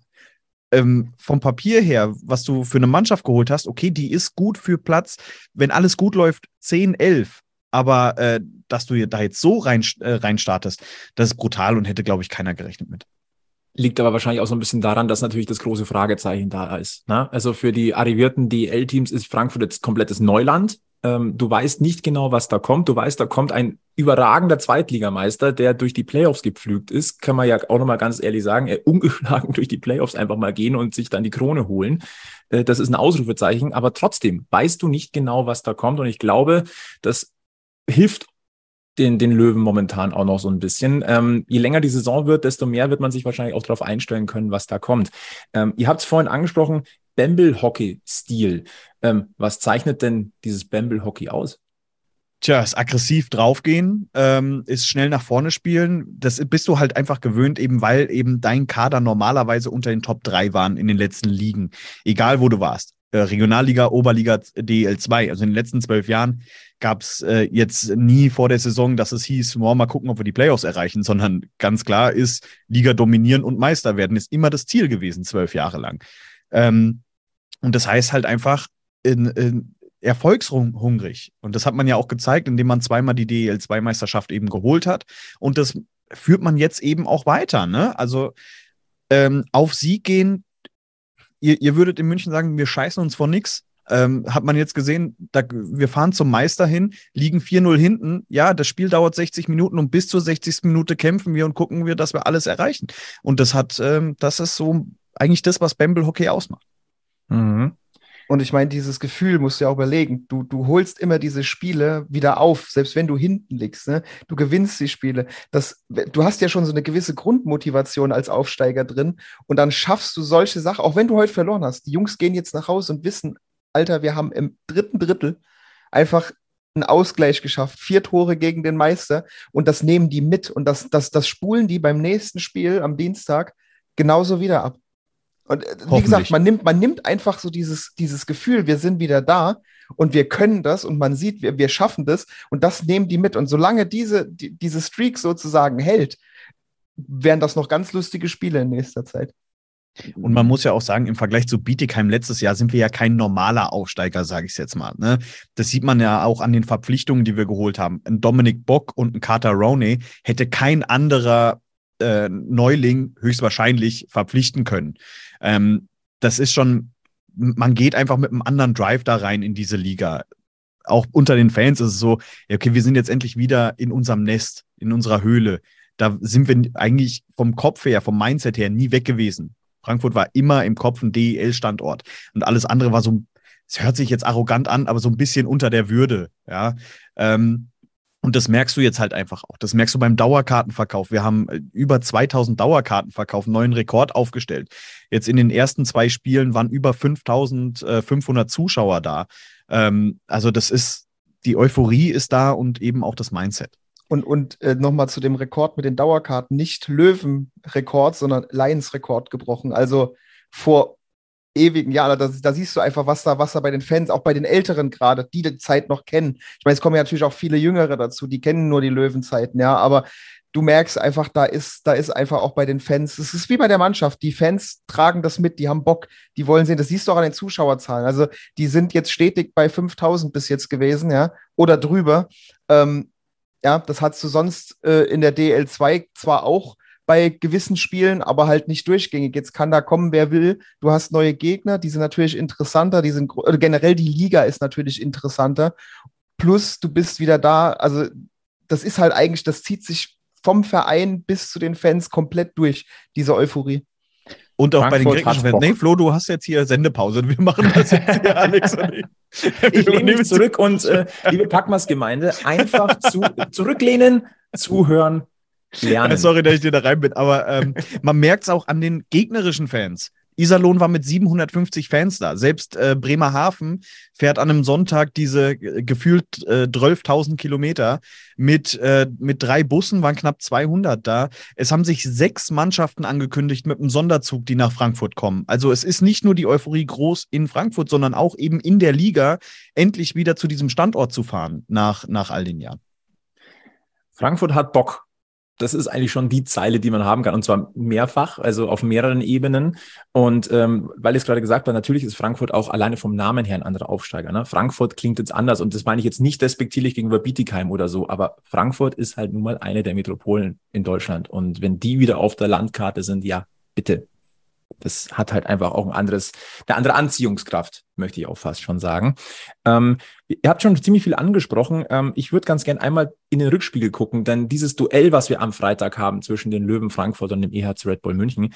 Ähm, vom Papier her, was du für eine Mannschaft geholt hast, okay, die ist gut für Platz, wenn alles gut läuft, 10, 11. Aber äh, dass du da jetzt so rein, äh, rein startest, das ist brutal und hätte, glaube ich, keiner gerechnet mit. Liegt aber wahrscheinlich auch so ein bisschen daran, dass natürlich das große Fragezeichen da ist. Ne? Also für die arrivierten DL-Teams ist Frankfurt jetzt komplettes Neuland. Ähm, du weißt nicht genau, was da kommt. Du weißt, da kommt ein überragender Zweitligameister, der durch die Playoffs gepflügt ist. Kann man ja auch nochmal ganz ehrlich sagen, er ungeschlagen durch die Playoffs einfach mal gehen und sich dann die Krone holen. Äh, das ist ein Ausrufezeichen. Aber trotzdem weißt du nicht genau, was da kommt. Und ich glaube, das hilft den, den Löwen momentan auch noch so ein bisschen. Ähm, je länger die Saison wird, desto mehr wird man sich wahrscheinlich auch darauf einstellen können, was da kommt. Ähm, ihr habt es vorhin angesprochen, Bamble-Hockey-Stil. Ähm, was zeichnet denn dieses Bamble-Hockey aus? Tja, ist aggressiv draufgehen, ähm, ist schnell nach vorne spielen. Das bist du halt einfach gewöhnt, eben weil eben dein Kader normalerweise unter den Top 3 waren in den letzten Ligen. Egal wo du warst. Äh, Regionalliga, Oberliga, DL2. Also in den letzten zwölf Jahren gab es äh, jetzt nie vor der Saison, dass es hieß, oh, mal gucken, ob wir die Playoffs erreichen, sondern ganz klar ist, Liga dominieren und Meister werden ist immer das Ziel gewesen, zwölf Jahre lang. Ähm, und das heißt halt einfach, in, in erfolgshungrig. Und das hat man ja auch gezeigt, indem man zweimal die DEL2-Meisterschaft eben geholt hat. Und das führt man jetzt eben auch weiter. Ne? Also ähm, auf Sieg gehen, ihr, ihr würdet in München sagen, wir scheißen uns vor nichts. Ähm, hat man jetzt gesehen, da, wir fahren zum Meister hin, liegen 4-0 hinten. Ja, das Spiel dauert 60 Minuten und bis zur 60. Minute kämpfen wir und gucken wir, dass wir alles erreichen. Und das hat, ähm, das ist so eigentlich das, was Bamble Hockey ausmacht. Mhm. Und ich meine, dieses Gefühl musst du ja auch überlegen. Du, du holst immer diese Spiele wieder auf, selbst wenn du hinten liegst. Ne? Du gewinnst die Spiele. Das, du hast ja schon so eine gewisse Grundmotivation als Aufsteiger drin. Und dann schaffst du solche Sachen, auch wenn du heute verloren hast. Die Jungs gehen jetzt nach Hause und wissen, Alter, wir haben im dritten Drittel einfach einen Ausgleich geschafft. Vier Tore gegen den Meister. Und das nehmen die mit. Und das, das, das spulen die beim nächsten Spiel am Dienstag genauso wieder ab. Und äh, wie gesagt, man nimmt, man nimmt einfach so dieses, dieses Gefühl, wir sind wieder da und wir können das und man sieht, wir, wir schaffen das und das nehmen die mit. Und solange diese, die, diese Streak sozusagen hält, wären das noch ganz lustige Spiele in nächster Zeit. Und man muss ja auch sagen, im Vergleich zu Bietigheim letztes Jahr sind wir ja kein normaler Aufsteiger, sage ich es jetzt mal. Ne? Das sieht man ja auch an den Verpflichtungen, die wir geholt haben. Ein Dominik Bock und ein Carter Roney hätte kein anderer äh, Neuling höchstwahrscheinlich verpflichten können. Ähm, das ist schon, man geht einfach mit einem anderen Drive da rein in diese Liga. Auch unter den Fans ist es so, okay, wir sind jetzt endlich wieder in unserem Nest, in unserer Höhle. Da sind wir eigentlich vom Kopf her, vom Mindset her nie weg gewesen. Frankfurt war immer im Kopf ein DEL-Standort. Und alles andere war so, es hört sich jetzt arrogant an, aber so ein bisschen unter der Würde. Ja. Ähm, und das merkst du jetzt halt einfach auch. Das merkst du beim Dauerkartenverkauf. Wir haben äh, über 2000 Dauerkartenverkauf, neuen Rekord aufgestellt. Jetzt in den ersten zwei Spielen waren über 5500 Zuschauer da. Ähm, also das ist, die Euphorie ist da und eben auch das Mindset. Und, und äh, nochmal zu dem Rekord mit den Dauerkarten, nicht Löwen-Rekord, sondern Lions-Rekord gebrochen. Also vor ewigen Jahren, da, da, siehst du einfach, was da, was da bei den Fans, auch bei den Älteren gerade, die die Zeit noch kennen. Ich meine, es kommen ja natürlich auch viele Jüngere dazu, die kennen nur die Löwenzeiten, ja, aber du merkst einfach, da ist, da ist einfach auch bei den Fans, es ist wie bei der Mannschaft, die Fans tragen das mit, die haben Bock, die wollen sehen, das siehst du auch an den Zuschauerzahlen. Also die sind jetzt stetig bei 5000 bis jetzt gewesen, ja, oder drüber. Ähm, ja, das hast du sonst äh, in der DL2 zwar auch bei gewissen Spielen, aber halt nicht durchgängig. Jetzt kann da kommen, wer will. Du hast neue Gegner, die sind natürlich interessanter, die sind oder generell die Liga ist natürlich interessanter. Plus du bist wieder da, also das ist halt eigentlich, das zieht sich vom Verein bis zu den Fans komplett durch, diese Euphorie. Und auch Frankfurt bei den griechischen Fans. Nee, Flo, du hast jetzt hier Sendepause. Wir machen das jetzt hier, Alex und ich. Ich lehne mich zurück und äh, liebe Packmas-Gemeinde, einfach zu, zurücklehnen, zuhören, lernen. Sorry, dass ich dir da rein bin, aber ähm, man merkt es auch an den gegnerischen Fans. Iserlohn war mit 750 Fans da. Selbst äh, Bremerhaven fährt an einem Sonntag diese äh, gefühlt äh, 12.000 Kilometer mit, äh, mit drei Bussen, waren knapp 200 da. Es haben sich sechs Mannschaften angekündigt mit einem Sonderzug, die nach Frankfurt kommen. Also es ist nicht nur die Euphorie groß in Frankfurt, sondern auch eben in der Liga endlich wieder zu diesem Standort zu fahren nach, nach all den Jahren. Frankfurt hat Bock das ist eigentlich schon die Zeile, die man haben kann. Und zwar mehrfach, also auf mehreren Ebenen. Und ähm, weil ich es gerade gesagt habe, natürlich ist Frankfurt auch alleine vom Namen her ein anderer Aufsteiger. Ne? Frankfurt klingt jetzt anders und das meine ich jetzt nicht respektierlich gegenüber Bietigheim oder so, aber Frankfurt ist halt nun mal eine der Metropolen in Deutschland. Und wenn die wieder auf der Landkarte sind, ja, bitte, das hat halt einfach auch ein anderes, eine andere Anziehungskraft, möchte ich auch fast schon sagen. Ähm, ihr habt schon ziemlich viel angesprochen. Ähm, ich würde ganz gern einmal in den Rückspiegel gucken, denn dieses Duell, was wir am Freitag haben zwischen den Löwen Frankfurt und dem EHC Red Bull München,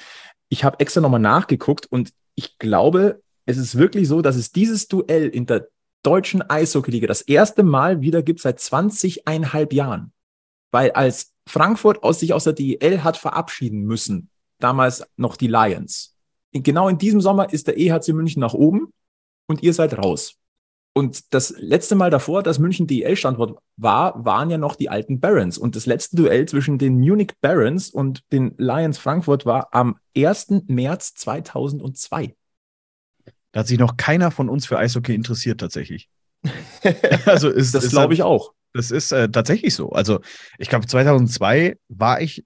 ich habe extra nochmal nachgeguckt und ich glaube, es ist wirklich so, dass es dieses Duell in der deutschen Eishockey-Liga das erste Mal wieder gibt seit 20,5 Jahren. Weil als Frankfurt aus sich aus der DEL hat verabschieden müssen, damals noch die Lions. Genau in diesem Sommer ist der EHC München nach oben und ihr seid raus. Und das letzte Mal davor, dass München DEL-Standort war, waren ja noch die alten Barons. Und das letzte Duell zwischen den Munich Barons und den Lions Frankfurt war am 1. März 2002. Da hat sich noch keiner von uns für Eishockey interessiert, tatsächlich. also ist, das glaube ich auch. Das ist äh, tatsächlich so. Also ich glaube, 2002 war ich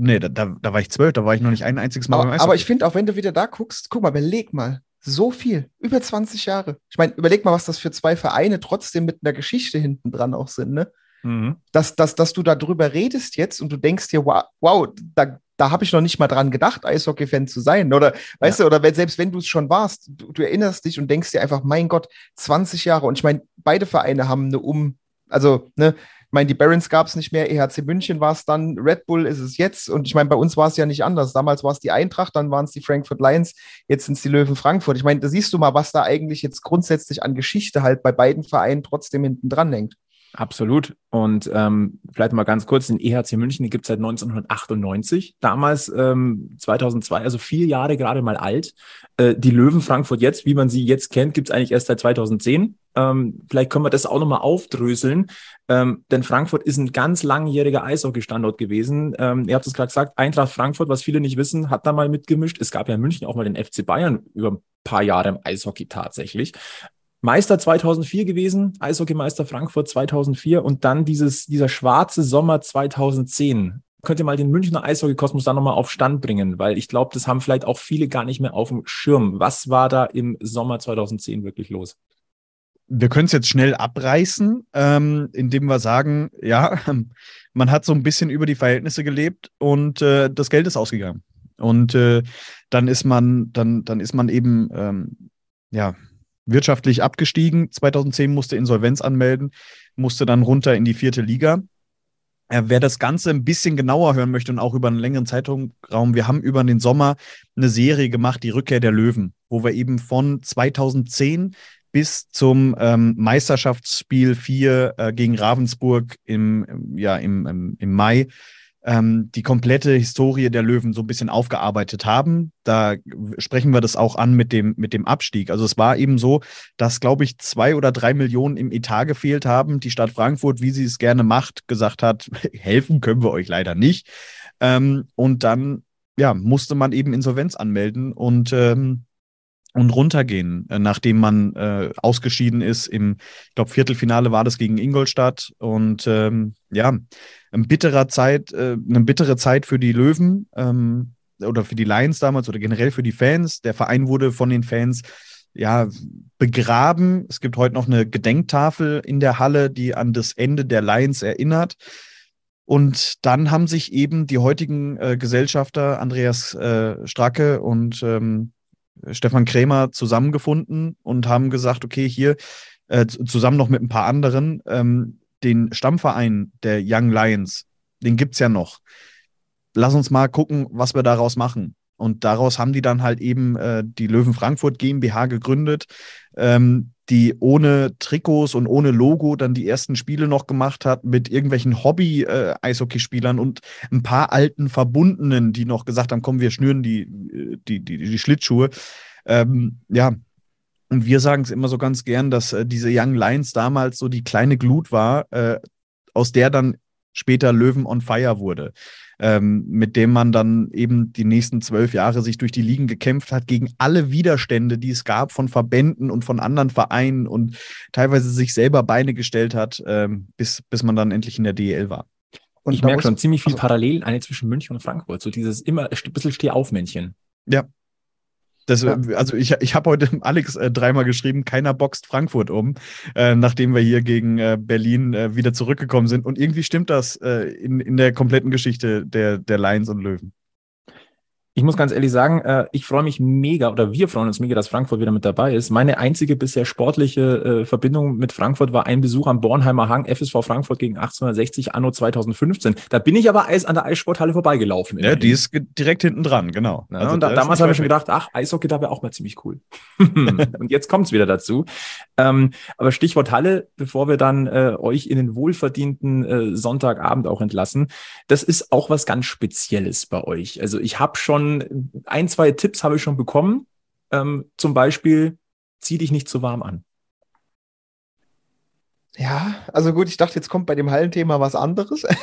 Nee, da, da, da, war ich zwölf, da war ich noch nicht ein einziges Mal aber, beim Aber ich finde, auch wenn du wieder da guckst, guck mal, überleg mal, so viel, über 20 Jahre. Ich meine, überleg mal, was das für zwei Vereine trotzdem mit einer Geschichte hinten dran auch sind, ne? Mhm. Dass, dass, dass du darüber redest jetzt und du denkst dir, wow, wow da, da habe ich noch nicht mal dran gedacht, Eishockey-Fan zu sein. Oder weißt ja. du, oder wenn, selbst wenn du es schon warst, du, du, erinnerst dich und denkst dir einfach, mein Gott, 20 Jahre. Und ich meine, beide Vereine haben eine Um, also, ne, ich meine, die Barons gab es nicht mehr, EHC München war es dann, Red Bull ist es jetzt. Und ich meine, bei uns war es ja nicht anders. Damals war es die Eintracht, dann waren es die Frankfurt Lions, jetzt sind es die Löwen Frankfurt. Ich meine, da siehst du mal, was da eigentlich jetzt grundsätzlich an Geschichte halt bei beiden Vereinen trotzdem hinten dran hängt. Absolut. Und ähm, vielleicht mal ganz kurz, den EHC München, gibt es seit 1998. Damals ähm, 2002, also vier Jahre gerade mal alt. Äh, die Löwen Frankfurt jetzt, wie man sie jetzt kennt, gibt es eigentlich erst seit 2010. Ähm, vielleicht können wir das auch nochmal aufdröseln. Ähm, denn Frankfurt ist ein ganz langjähriger Eishockey-Standort gewesen. Ähm, ihr habt es gerade gesagt, Eintracht Frankfurt, was viele nicht wissen, hat da mal mitgemischt. Es gab ja in München auch mal den FC Bayern über ein paar Jahre im Eishockey tatsächlich. Meister 2004 gewesen, Eishockeymeister Frankfurt 2004 und dann dieses, dieser schwarze Sommer 2010. Könnt ihr mal den Münchner Eishockeykosmos da nochmal auf Stand bringen, weil ich glaube, das haben vielleicht auch viele gar nicht mehr auf dem Schirm. Was war da im Sommer 2010 wirklich los? wir können es jetzt schnell abreißen, ähm, indem wir sagen, ja, man hat so ein bisschen über die Verhältnisse gelebt und äh, das Geld ist ausgegangen. Und äh, dann ist man, dann, dann ist man eben ähm, ja, wirtschaftlich abgestiegen. 2010 musste Insolvenz anmelden, musste dann runter in die vierte Liga. Wer das Ganze ein bisschen genauer hören möchte und auch über einen längeren Zeitraum, wir haben über den Sommer eine Serie gemacht, die Rückkehr der Löwen, wo wir eben von 2010 bis zum ähm, Meisterschaftsspiel 4 äh, gegen Ravensburg im, ja, im, im, im Mai ähm, die komplette Historie der Löwen so ein bisschen aufgearbeitet haben. Da sprechen wir das auch an mit dem, mit dem Abstieg. Also es war eben so, dass, glaube ich, zwei oder drei Millionen im Etat gefehlt haben. Die Stadt Frankfurt, wie sie es gerne macht, gesagt hat, helfen können wir euch leider nicht. Ähm, und dann ja, musste man eben Insolvenz anmelden und ähm, und runtergehen, äh, nachdem man äh, ausgeschieden ist. Im, ich glaube, Viertelfinale war das gegen Ingolstadt. Und ähm, ja, eine bittere Zeit, äh, eine bittere Zeit für die Löwen ähm, oder für die Lions damals oder generell für die Fans. Der Verein wurde von den Fans ja begraben. Es gibt heute noch eine Gedenktafel in der Halle, die an das Ende der Lions erinnert. Und dann haben sich eben die heutigen äh, Gesellschafter Andreas äh, Stracke und ähm, Stefan Krämer zusammengefunden und haben gesagt, okay, hier äh, zusammen noch mit ein paar anderen, ähm, den Stammverein der Young Lions, den gibt es ja noch. Lass uns mal gucken, was wir daraus machen. Und daraus haben die dann halt eben äh, die Löwen Frankfurt GmbH gegründet, ähm, die ohne Trikots und ohne Logo dann die ersten Spiele noch gemacht hat mit irgendwelchen Hobby-Eishockeyspielern und ein paar alten Verbundenen, die noch gesagt haben, komm, wir schnüren die, die, die, die Schlittschuhe. Ähm, ja, und wir sagen es immer so ganz gern, dass äh, diese Young Lions damals so die kleine Glut war, äh, aus der dann später Löwen on Fire wurde ähm, mit dem man dann eben die nächsten zwölf Jahre sich durch die Ligen gekämpft hat, gegen alle Widerstände, die es gab von Verbänden und von anderen Vereinen und teilweise sich selber Beine gestellt hat, ähm, bis, bis man dann endlich in der DEL war. Und ich merke schon ziemlich viel also, Parallelen eine zwischen München und Frankfurt, so dieses immer ein bisschen Stehaufmännchen. Ja, das, ja. Also ich, ich habe heute Alex äh, dreimal geschrieben, keiner boxt Frankfurt um, äh, nachdem wir hier gegen äh, Berlin äh, wieder zurückgekommen sind. Und irgendwie stimmt das äh, in, in der kompletten Geschichte der, der Lions und Löwen. Ich muss ganz ehrlich sagen, äh, ich freue mich mega oder wir freuen uns mega, dass Frankfurt wieder mit dabei ist. Meine einzige bisher sportliche äh, Verbindung mit Frankfurt war ein Besuch am Bornheimer Hang, FSV Frankfurt gegen 1860 anno 2015. Da bin ich aber Eis an der Eissporthalle vorbeigelaufen. Ja, die ist direkt hinten dran, genau. Ja, also und da, damals habe ich schon gedacht, ach, Eishockey, da wäre auch mal ziemlich cool. und jetzt kommt es wieder dazu. Ähm, aber Stichwort Halle, bevor wir dann äh, euch in den wohlverdienten äh, Sonntagabend auch entlassen, das ist auch was ganz Spezielles bei euch. Also ich habe schon ein, zwei Tipps habe ich schon bekommen. Ähm, zum Beispiel, zieh dich nicht zu warm an. Ja, also gut, ich dachte, jetzt kommt bei dem Hallenthema was anderes.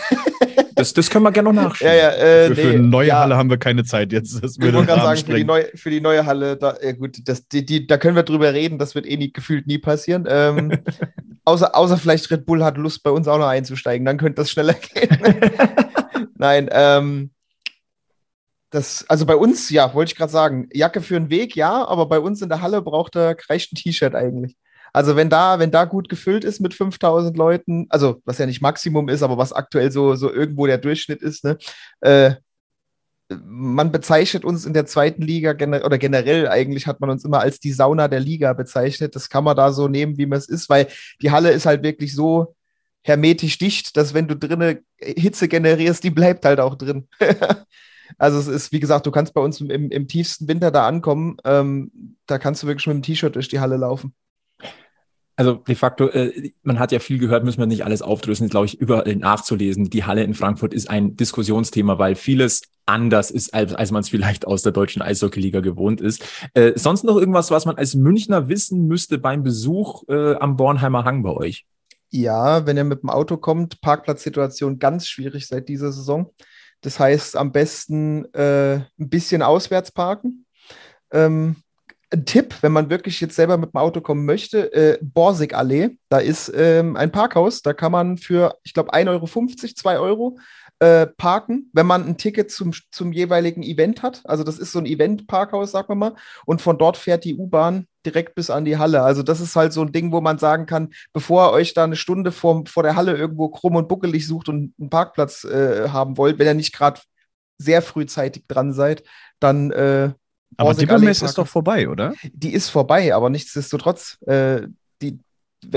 Das, das können wir gerne noch nachschauen. Ja, ja, äh, für, nee, für, eine neue ja. Halle haben wir keine Zeit jetzt. Das würde ich wollte gerade sagen, für die, neue, für die neue Halle, da, ja gut, das, die, die, da können wir drüber reden, das wird eh nie, gefühlt nie passieren. Ähm, außer, außer vielleicht Red Bull hat Lust, bei uns auch noch einzusteigen, dann könnte das schneller gehen. Nein, ähm, das, also bei uns, ja, wollte ich gerade sagen, Jacke für den Weg, ja, aber bei uns in der Halle braucht er reicht ein T-Shirt eigentlich. Also wenn da, wenn da gut gefüllt ist mit 5000 Leuten, also was ja nicht Maximum ist, aber was aktuell so, so irgendwo der Durchschnitt ist, ne, äh, man bezeichnet uns in der zweiten Liga gener oder generell eigentlich hat man uns immer als die Sauna der Liga bezeichnet. Das kann man da so nehmen, wie man es ist, weil die Halle ist halt wirklich so hermetisch dicht, dass wenn du drinnen Hitze generierst, die bleibt halt auch drin. Also es ist, wie gesagt, du kannst bei uns im, im tiefsten Winter da ankommen. Ähm, da kannst du wirklich mit dem T-Shirt durch die Halle laufen. Also de facto, äh, man hat ja viel gehört, müssen wir nicht alles aufdröseln, glaube ich, überall nachzulesen. Die Halle in Frankfurt ist ein Diskussionsthema, weil vieles anders ist, als, als man es vielleicht aus der deutschen Eishockeyliga gewohnt ist. Äh, sonst noch irgendwas, was man als Münchner wissen müsste beim Besuch äh, am Bornheimer Hang bei euch? Ja, wenn ihr mit dem Auto kommt, Parkplatzsituation ganz schwierig seit dieser Saison. Das heißt, am besten äh, ein bisschen auswärts parken. Ähm, ein Tipp, wenn man wirklich jetzt selber mit dem Auto kommen möchte, äh, Borsig-Allee, da ist ähm, ein Parkhaus, da kann man für, ich glaube, 1,50 Euro, 2 Euro äh, parken, wenn man ein Ticket zum, zum jeweiligen Event hat. Also das ist so ein Event-Parkhaus, sagen wir mal. Und von dort fährt die U-Bahn direkt bis an die Halle. Also das ist halt so ein Ding, wo man sagen kann, bevor ihr euch da eine Stunde vor, vor der Halle irgendwo krumm und buckelig sucht und einen Parkplatz äh, haben wollt, wenn ihr nicht gerade sehr frühzeitig dran seid, dann äh, Aber die Messe ist doch vorbei, oder? die ist vorbei, aber nichtsdestotrotz, äh, die,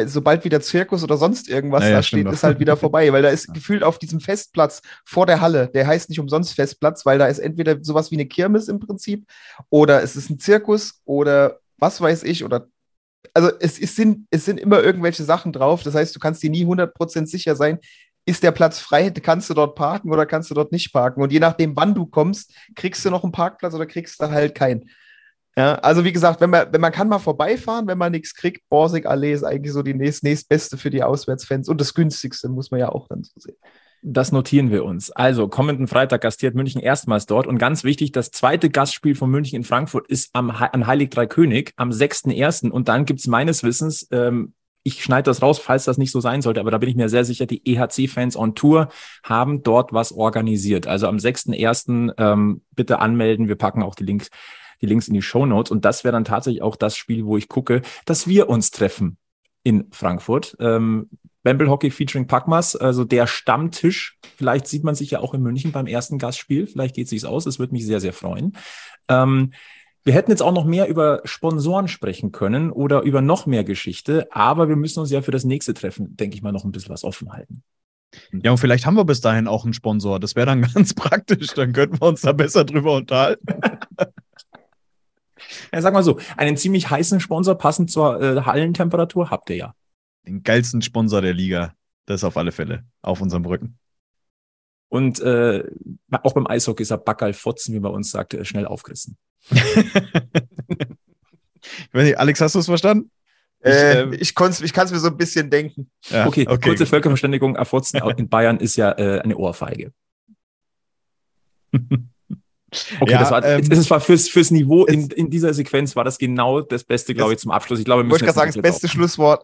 sobald wieder Zirkus oder sonst irgendwas Ja, ja, da steht, ist halt wieder vorbei, weil da ist gefühlt auf diesem Festplatz vor der Halle, der heißt nicht umsonst Festplatz, weil da ist entweder sowas wie eine Kirmes im Prinzip oder es ist ein Zirkus oder was weiß ich oder also es, es, sind, es sind immer irgendwelche Sachen drauf, das heißt, du kannst dir nie 100% sicher sein, ist der Platz frei, kannst du dort parken oder kannst du dort nicht parken? Und je nachdem, wann du kommst, kriegst du noch einen Parkplatz oder kriegst du halt keinen. Ja, also wie gesagt, wenn man, wenn man kann mal vorbeifahren, wenn man nichts kriegt, Borsig Allee ist eigentlich so die nächst, nächstbeste für die Auswärtsfans und das günstigste, muss man ja auch dann so sehen. Das notieren wir uns. Also, kommenden Freitag gastiert München erstmals dort. Und ganz wichtig, das zweite Gastspiel von München in Frankfurt ist am, an Heilig Drei König am 6.1. Und dann gibt's meines Wissens, ähm, ich schneide das raus, falls das nicht so sein sollte, aber da bin ich mir sehr sicher, die EHC-Fans on Tour haben dort was organisiert. Also am 6.1. Ähm, bitte anmelden. Wir packen auch die Links, die Links in die Show Notes. Und das wäre dann tatsächlich auch das Spiel, wo ich gucke, dass wir uns treffen in Frankfurt. Ähm, Bamble Hockey featuring Packmas, also der Stammtisch. Vielleicht sieht man sich ja auch in München beim ersten Gastspiel. Vielleicht geht sich's aus. Es würde mich sehr, sehr freuen. Ähm, wir hätten jetzt auch noch mehr über Sponsoren sprechen können oder über noch mehr Geschichte, aber wir müssen uns ja für das nächste Treffen, denke ich mal, noch ein bisschen was offen halten. Ja, und vielleicht haben wir bis dahin auch einen Sponsor. Das wäre dann ganz praktisch. Dann könnten wir uns da besser drüber unterhalten. Ja, sag mal so, einen ziemlich heißen Sponsor passend zur äh, Hallentemperatur habt ihr ja. Den geilsten Sponsor der Liga. Das auf alle Fälle. Auf unserem Rücken. Und äh, auch beim Eishockey ist er Backerl Fotzen, wie man uns sagt, äh, schnell aufgerissen. ich weiß nicht, Alex, hast du es verstanden? Ich, Äh, ähm, ich ich kann es mir so ein bisschen denken. Ja, Okay, kurze gut. Völkerverständigung, Erfotzen in Bayern ist ja äh, eine Ohrfeige. Okay, Ja, das war, ähm, es war fürs, fürs Niveau in, es- in dieser Sequenz war das genau das Beste, glaube ich, zum Abschluss. Ich glaube, wir müssen ich gerade sagen, das beste Schlusswort.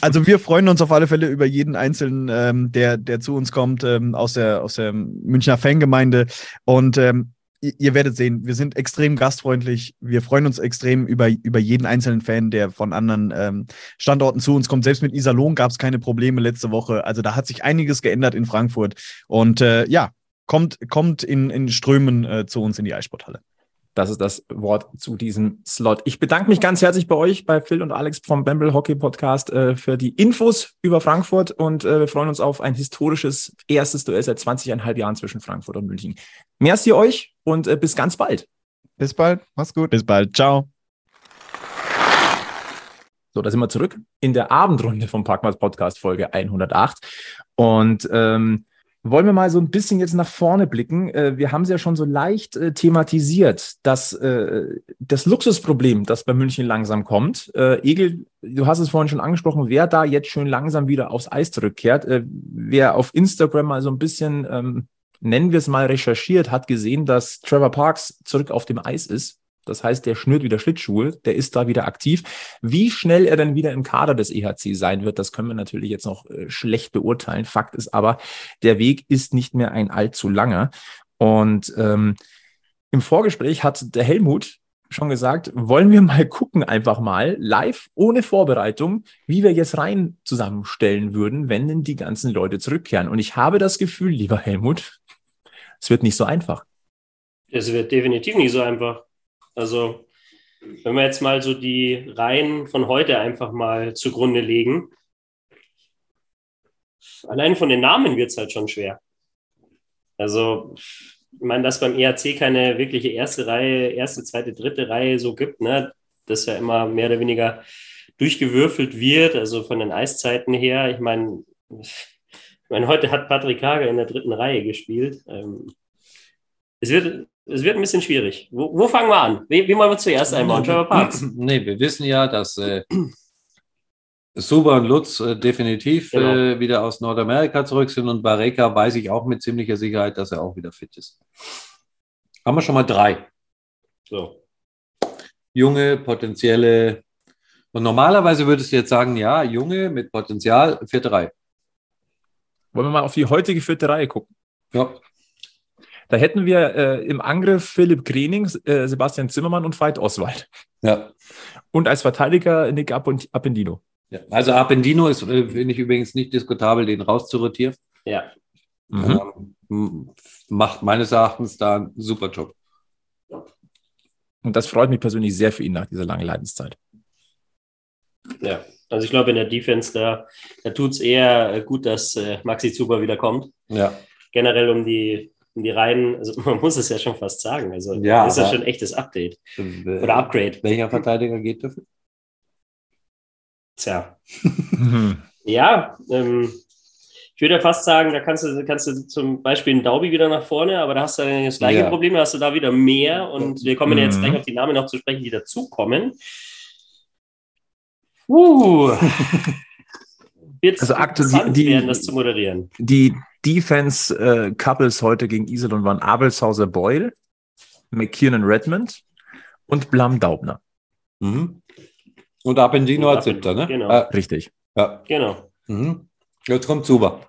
Also wir freuen uns auf alle Fälle über jeden Einzelnen, ähm, der, der zu uns kommt ähm, aus, der, aus der Münchner Fangemeinde. Und ähm, ihr, ihr werdet sehen, wir sind extrem gastfreundlich. Wir freuen uns extrem über, über jeden einzelnen Fan, der von anderen ähm, Standorten zu uns kommt. Selbst mit Iserlohn gab es keine Probleme letzte Woche. Also da hat sich einiges geändert in Frankfurt. Und äh, ja, kommt, kommt in, in Strömen äh, zu uns in die Eissporthalle. Das ist das Wort zu diesem Slot. Ich bedanke mich ganz herzlich bei euch, bei Phil und Alex vom Bamble Hockey Podcast äh, für die Infos über Frankfurt und äh, wir freuen uns auf ein historisches erstes Duell seit 20,5 Jahren zwischen Frankfurt und München. Merci euch und äh, bis ganz bald. Bis bald, mach's gut. Bis bald. Ciao. So, da sind wir zurück in der Abendrunde vom Parkmas Podcast Folge 108 und ähm, wollen wir mal so ein bisschen jetzt nach vorne blicken. Äh, wir haben es ja schon so leicht äh, thematisiert, dass äh, das Luxusproblem, das bei München langsam kommt. Egel, du hast es vorhin schon angesprochen, wer da jetzt schön langsam wieder aufs Eis zurückkehrt. Wer auf Instagram mal so ein bisschen, ähm, nennen wir es mal, recherchiert, hat gesehen, dass Trevor Parks zurück auf dem Eis ist. Das heißt, der schnürt wieder Schlittschuhe, der ist da wieder aktiv. Wie schnell er dann wieder im Kader des EHC sein wird, das können wir natürlich jetzt noch äh, schlecht beurteilen. Fakt ist aber, der Weg ist nicht mehr ein allzu langer. Und ähm, im Vorgespräch hat der Helmut schon gesagt, wollen wir mal gucken, einfach mal live, ohne Vorbereitung, wie wir jetzt rein zusammenstellen würden, wenn denn die ganzen Leute zurückkehren. Und ich habe das Gefühl, lieber Helmut, es wird nicht so einfach. Es wird definitiv nicht so einfach. Also, wenn wir jetzt mal so die Reihen von heute einfach mal zugrunde legen, allein von den Namen wird es halt schon schwer. Also, ich meine, dass beim ERC keine wirkliche erste Reihe, erste, zweite, dritte Reihe so gibt, ne? das ja immer mehr oder weniger durchgewürfelt wird, also von den Eiszeiten her. Ich meine, ich meine, heute hat Patrick Hager in der dritten Reihe gespielt. Ähm, es wird, es wird ein bisschen schwierig. Wo, wo fangen wir an? Wie, wie wollen wir zuerst einbauen? Trevor Parks. Nee, wir wissen ja, dass äh, Suba und Lutz äh, definitiv Genau. äh, wieder aus Nordamerika zurück sind und Bareka weiß ich auch mit ziemlicher Sicherheit, dass er auch wieder fit ist. Haben wir schon mal drei So. junge, potenzielle. Und normalerweise würdest du jetzt sagen, ja, junge mit Potenzial, vierte Reihe. Wollen wir mal auf die heutige vierte Reihe gucken? Ja. Da hätten wir äh, im Angriff Philipp Grening, äh, Sebastian Zimmermann und Veit Oswald. ja. Und als Verteidiger Nick Append- Appendino. ja. Also Appendino ist, äh, finde ich übrigens nicht diskutabel, den rauszurotieren. Ja. Mhm. Ähm, macht meines Erachtens da einen super Job. Und das freut mich persönlich sehr für ihn nach dieser langen Leidenszeit. Ja, also ich glaube, in der Defense, da, da tut es eher gut, dass äh, Maxi Zuber wieder kommt. Ja. Generell um die, die Reihen, also man muss es ja schon fast sagen. Also Ja, das ist ja aber- schon ein echtes Update Äh, oder Upgrade. Welcher Verteidiger geht dafür? Tja. Mhm. Ja, ähm, ich würde ja fast sagen, da kannst du, kannst du zum Beispiel einen Daubi wieder nach vorne, aber da hast du dann das gleiche Ja. Problem, da hast du da wieder mehr und wir kommen ja jetzt Mhm. gleich auf die Namen noch zu sprechen, die dazukommen. Uh. Wird Also aktuell die- die- werden, das zu moderieren. Die Defense-Couples heute gegen Iserlohn waren Abelshauser Boyle, McKiernan Redmond und Blam Daubner. Mhm. Und Appendino als siebter, ne? Genau. Ah, Richtig. ja. Genau. Mhm. Jetzt kommt Zuber.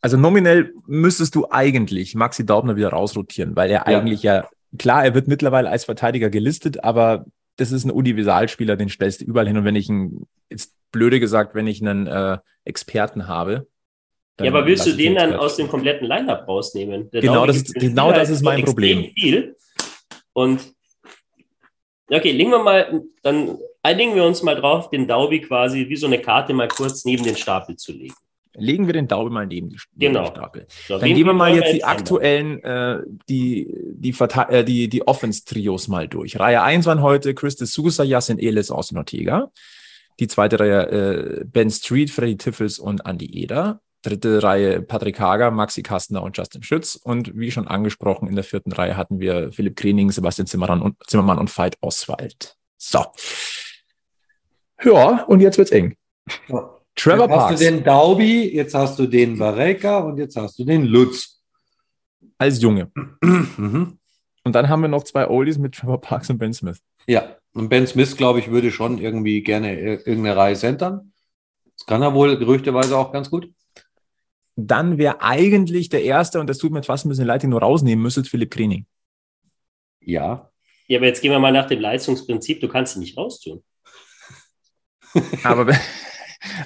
Also nominell müsstest du eigentlich Maxi Daubner wieder rausrotieren, weil er Ja. eigentlich ja, klar, er wird mittlerweile als Verteidiger gelistet, aber das ist ein Universalspieler, den stellst du überall hin. Und wenn ich einen, jetzt blöde gesagt, wenn ich einen äh, Experten habe. Ja, aber willst du den dann aus dem kompletten Line-Up rausnehmen? Der Genau Daubi das genau das ist mein Problem. Viel. Und okay, legen wir mal, dann einigen wir uns mal drauf, den Daubi quasi wie so eine Karte mal kurz neben den Stapel zu legen. Legen wir den Daumen mal neben die, Genau. den Stapel. So, Dann gehen wir mal jetzt die aktuellen, äh, die, die, äh, die, die Offense-Trios mal durch. Reihe 1 waren heute Chris de Sousa, Yassin Elis, Austin Ortega. Die zweite Reihe äh, Ben Street, Freddy Tiffels und Andy Eder. Dritte Reihe Patrick Hager, Maxi Kastner und Justin Schütz. Und wie schon angesprochen, in der vierten Reihe hatten wir Philipp Krening, Sebastian Zimmermann und, Zimmermann und Veit Oswald. So. Ja, und jetzt wird's eng. Trevor jetzt hast Parks du den Daubi, jetzt hast du den Vareka und jetzt hast du den Lutz. als Junge. Mhm. Und dann haben wir noch zwei Oldies mit Trevor Parks und Ben Smith. Ja, und Ben Smith, glaube ich, würde schon irgendwie gerne ir- irgendeine Reihe centern. Das kann er wohl gerüchteweise auch ganz gut. Dann wäre eigentlich der erste, und das tut mir fast ein bisschen leid, den du rausnehmen müsstet, Philipp Krening. Ja. Ja, aber jetzt gehen wir mal nach dem Leistungsprinzip, du kannst ihn nicht raustun. Aber, wenn-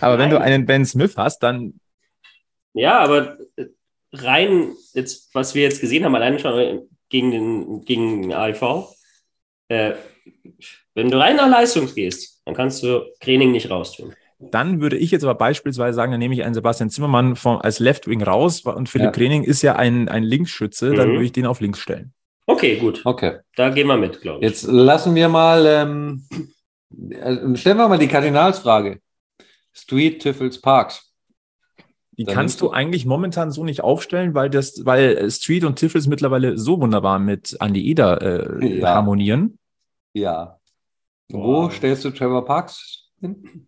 aber wenn du einen Ben Smith hast, dann Ja, aber äh, rein, jetzt, was wir jetzt gesehen haben, alleine schon äh, gegen den, gegen den AIV, äh, wenn du rein nach Leistung gehst, dann kannst du Training nicht raustun. Dann würde ich jetzt aber beispielsweise sagen, dann nehme ich einen Sebastian Zimmermann vom, als Left Wing raus und Philipp Ja. Krening ist ja ein, ein Linksschütze, dann Mhm. würde ich den auf links stellen. Okay, gut. Okay. Da gehen wir mit, glaube ich. Jetzt lassen wir mal, ähm, äh, stellen wir mal die Kardinalsfrage. Street, Tiffels, Parks. Die Dann kannst du du- eigentlich momentan so nicht aufstellen, weil das, weil Street und Tiffels mittlerweile so wunderbar mit Andy Eder äh, Ja. harmonieren. Ja. Wo Wow. stellst du Trevor Parks hin?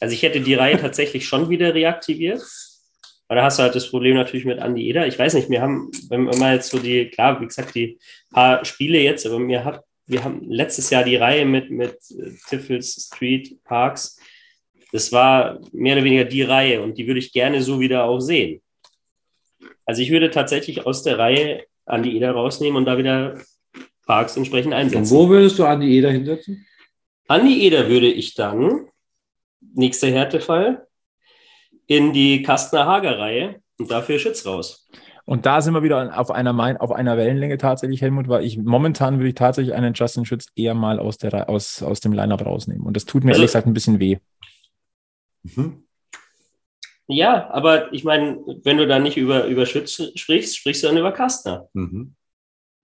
Also ich hätte die Reihe tatsächlich schon wieder reaktiviert. Aber da hast du halt das Problem natürlich mit Andy Eder. Ich weiß nicht, wir haben, wenn wir mal jetzt so die, klar, wie gesagt, die paar Spiele jetzt, aber mir hat, wir haben letztes Jahr die Reihe mit, mit äh, Tiffels, Street, Parks. Das war mehr oder weniger die Reihe und die würde ich gerne so wieder auch sehen. Also ich würde tatsächlich aus der Reihe Andy Eder rausnehmen und da wieder Parks entsprechend Und einsetzen. wo würdest du Andi Eder hinsetzen? Andi Eder würde ich dann, nächster Härtefall, in die Kastner-Hager-Reihe und dafür Schütz raus. Und da sind wir wieder auf einer, auf einer Wellenlänge tatsächlich, Helmut, weil ich momentan würde ich tatsächlich einen Justin Schütz eher mal aus, der, aus, aus dem Lineup rausnehmen. Und das tut mir Also- ehrlich gesagt ein bisschen weh. Mhm. Ja, aber ich meine, wenn du dann nicht über, über Schütz sprichst, sprichst du dann über Kastner. Mhm.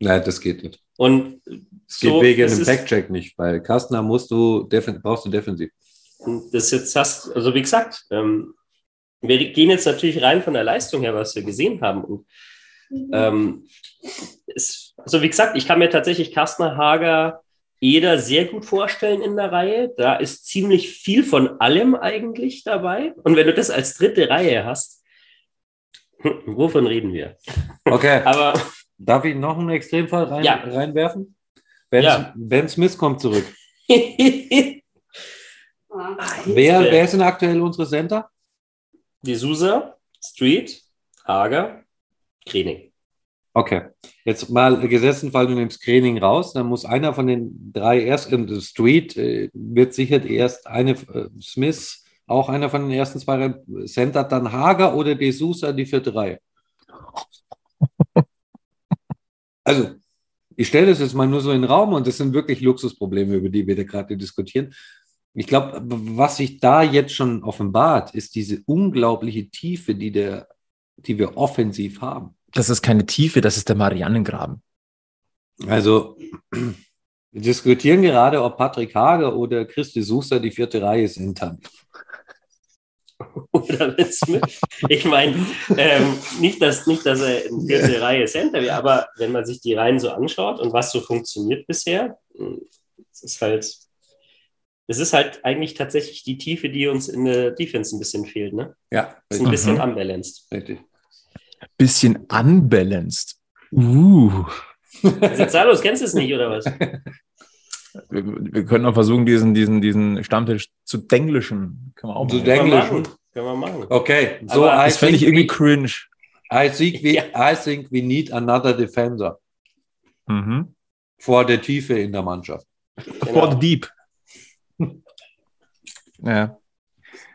Nein, das geht nicht. Und Das geht so, wegen das dem Backcheck nicht, weil Kastner musst du defen brauchst du defensiv. Und das jetzt hast, also wie gesagt, ähm, wir gehen jetzt natürlich rein von der Leistung her, was wir gesehen haben. Und, ähm, es, also wie gesagt, ich kann mir tatsächlich Kastner, Hager, Eder sehr gut vorstellen in der Reihe. Da ist ziemlich viel von allem eigentlich dabei. Und wenn du das als dritte Reihe hast, wovon reden wir? Okay, Aber darf ich noch einen Extremfall rein, Ja. reinwerfen? Ben, Ja. ben Smith kommt zurück. Wer, wer sind aktuell unsere Center? D'Souza, Street, Hager, Krening. Okay, jetzt mal gesessen, Fall, du nimmst Screening raus, dann muss einer von den drei erst, äh, Street äh, wird sicher erst eine, äh, Smith, auch einer von den ersten zwei Center, dann Hager oder De Sousa die vierte Reihe. Also, ich stelle das jetzt mal nur so in den Raum und das sind wirklich Luxusprobleme, über die wir da gerade diskutieren. Ich glaube, was sich da jetzt schon offenbart, ist diese unglaubliche Tiefe, die, der, die wir offensiv haben. Das ist keine Tiefe, das ist der Mariannengraben. Also, wir diskutieren gerade, ob Patrick Hager oder Christi Suster die vierte Reihe sind. Oder. Ich meine, ähm, nicht, dass, nicht, dass er in vierte Reihe Center wäre, aber wenn man sich die Reihen so anschaut und was so funktioniert bisher, es ist halt, es ist halt eigentlich tatsächlich die Tiefe, die uns in der Defense ein bisschen fehlt, ne? Ja. Ist ein bisschen Mhm. unbalanced. Richtig. Bisschen unbalanced. Uh. Da los? Kennst du es nicht, oder was? Wir, wir können auch versuchen, diesen, diesen, diesen Stammtisch zu denglischen. Können wir auch Zu machen. denk- Können wir machen. Können wir machen. Okay, so Aber Das fände ich irgendwie we- cringe. I think, we, Ja. I think we need another defender Mhm. vor der Tiefe in der Mannschaft. For the deep. Ja.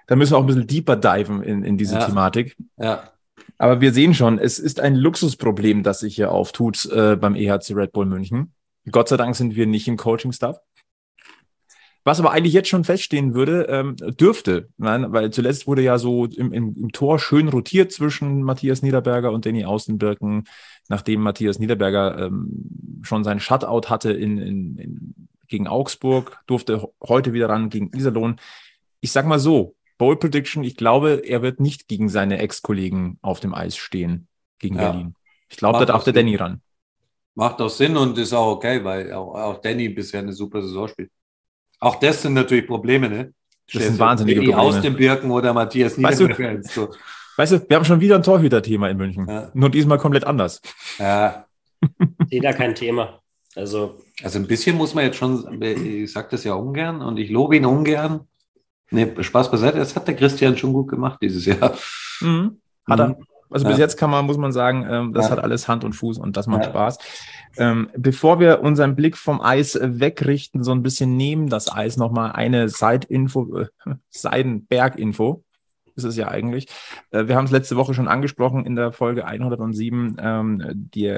Da müssen wir auch ein bisschen deeper diven in, in diese Ja. Thematik. Ja, Aber wir sehen schon, es ist ein Luxusproblem, das sich hier auftut äh, beim EHC Red Bull München. Gott sei Dank sind wir nicht im Coaching-Staff. Was aber eigentlich jetzt schon feststehen würde, ähm, dürfte, nein, weil zuletzt wurde ja so im, im, im Tor schön rotiert zwischen Matthias Niederberger und Danny Außenbirken, nachdem Matthias Niederberger ähm, schon seinen Shutout hatte in, in, in, gegen Augsburg, durfte heute wieder ran gegen Iserlohn. Ich sag mal so, Bowl Prediction, ich glaube, er wird nicht gegen seine Ex-Kollegen auf dem Eis stehen gegen Ja. Berlin. Ich glaube, da darf auch der. Danny ran. macht auch Sinn und ist auch okay, weil auch, auch Danny bisher eine super Saison spielt. Auch das sind natürlich Probleme, ne? Das sind wahnsinnige Danny Probleme. aus dem Birken oder Matthias Weißt du-. Weißt du, wir haben schon wieder ein Torhüter-Thema in München. Ja. Nur diesmal komplett anders. Ja, Jeder kein Thema. Also, also ein bisschen muss man jetzt schon, ich sage das ja ungern und ich lobe ihn ungern. Ne, Spaß beiseite, das hat der Christian schon gut gemacht dieses Jahr. Mhm. Hat er. Also bis Ja. jetzt kann man, muss man sagen, ähm, das Ja. hat alles Hand und Fuß und das macht Ja. Spaß. Ähm, bevor wir unseren Blick vom Eis wegrichten, so ein bisschen neben das Eis nochmal eine Seidinfo, äh, Seidenberg-Info. Ist es ja eigentlich. Äh, wir haben es letzte Woche schon angesprochen in der Folge 107. Ähm, die,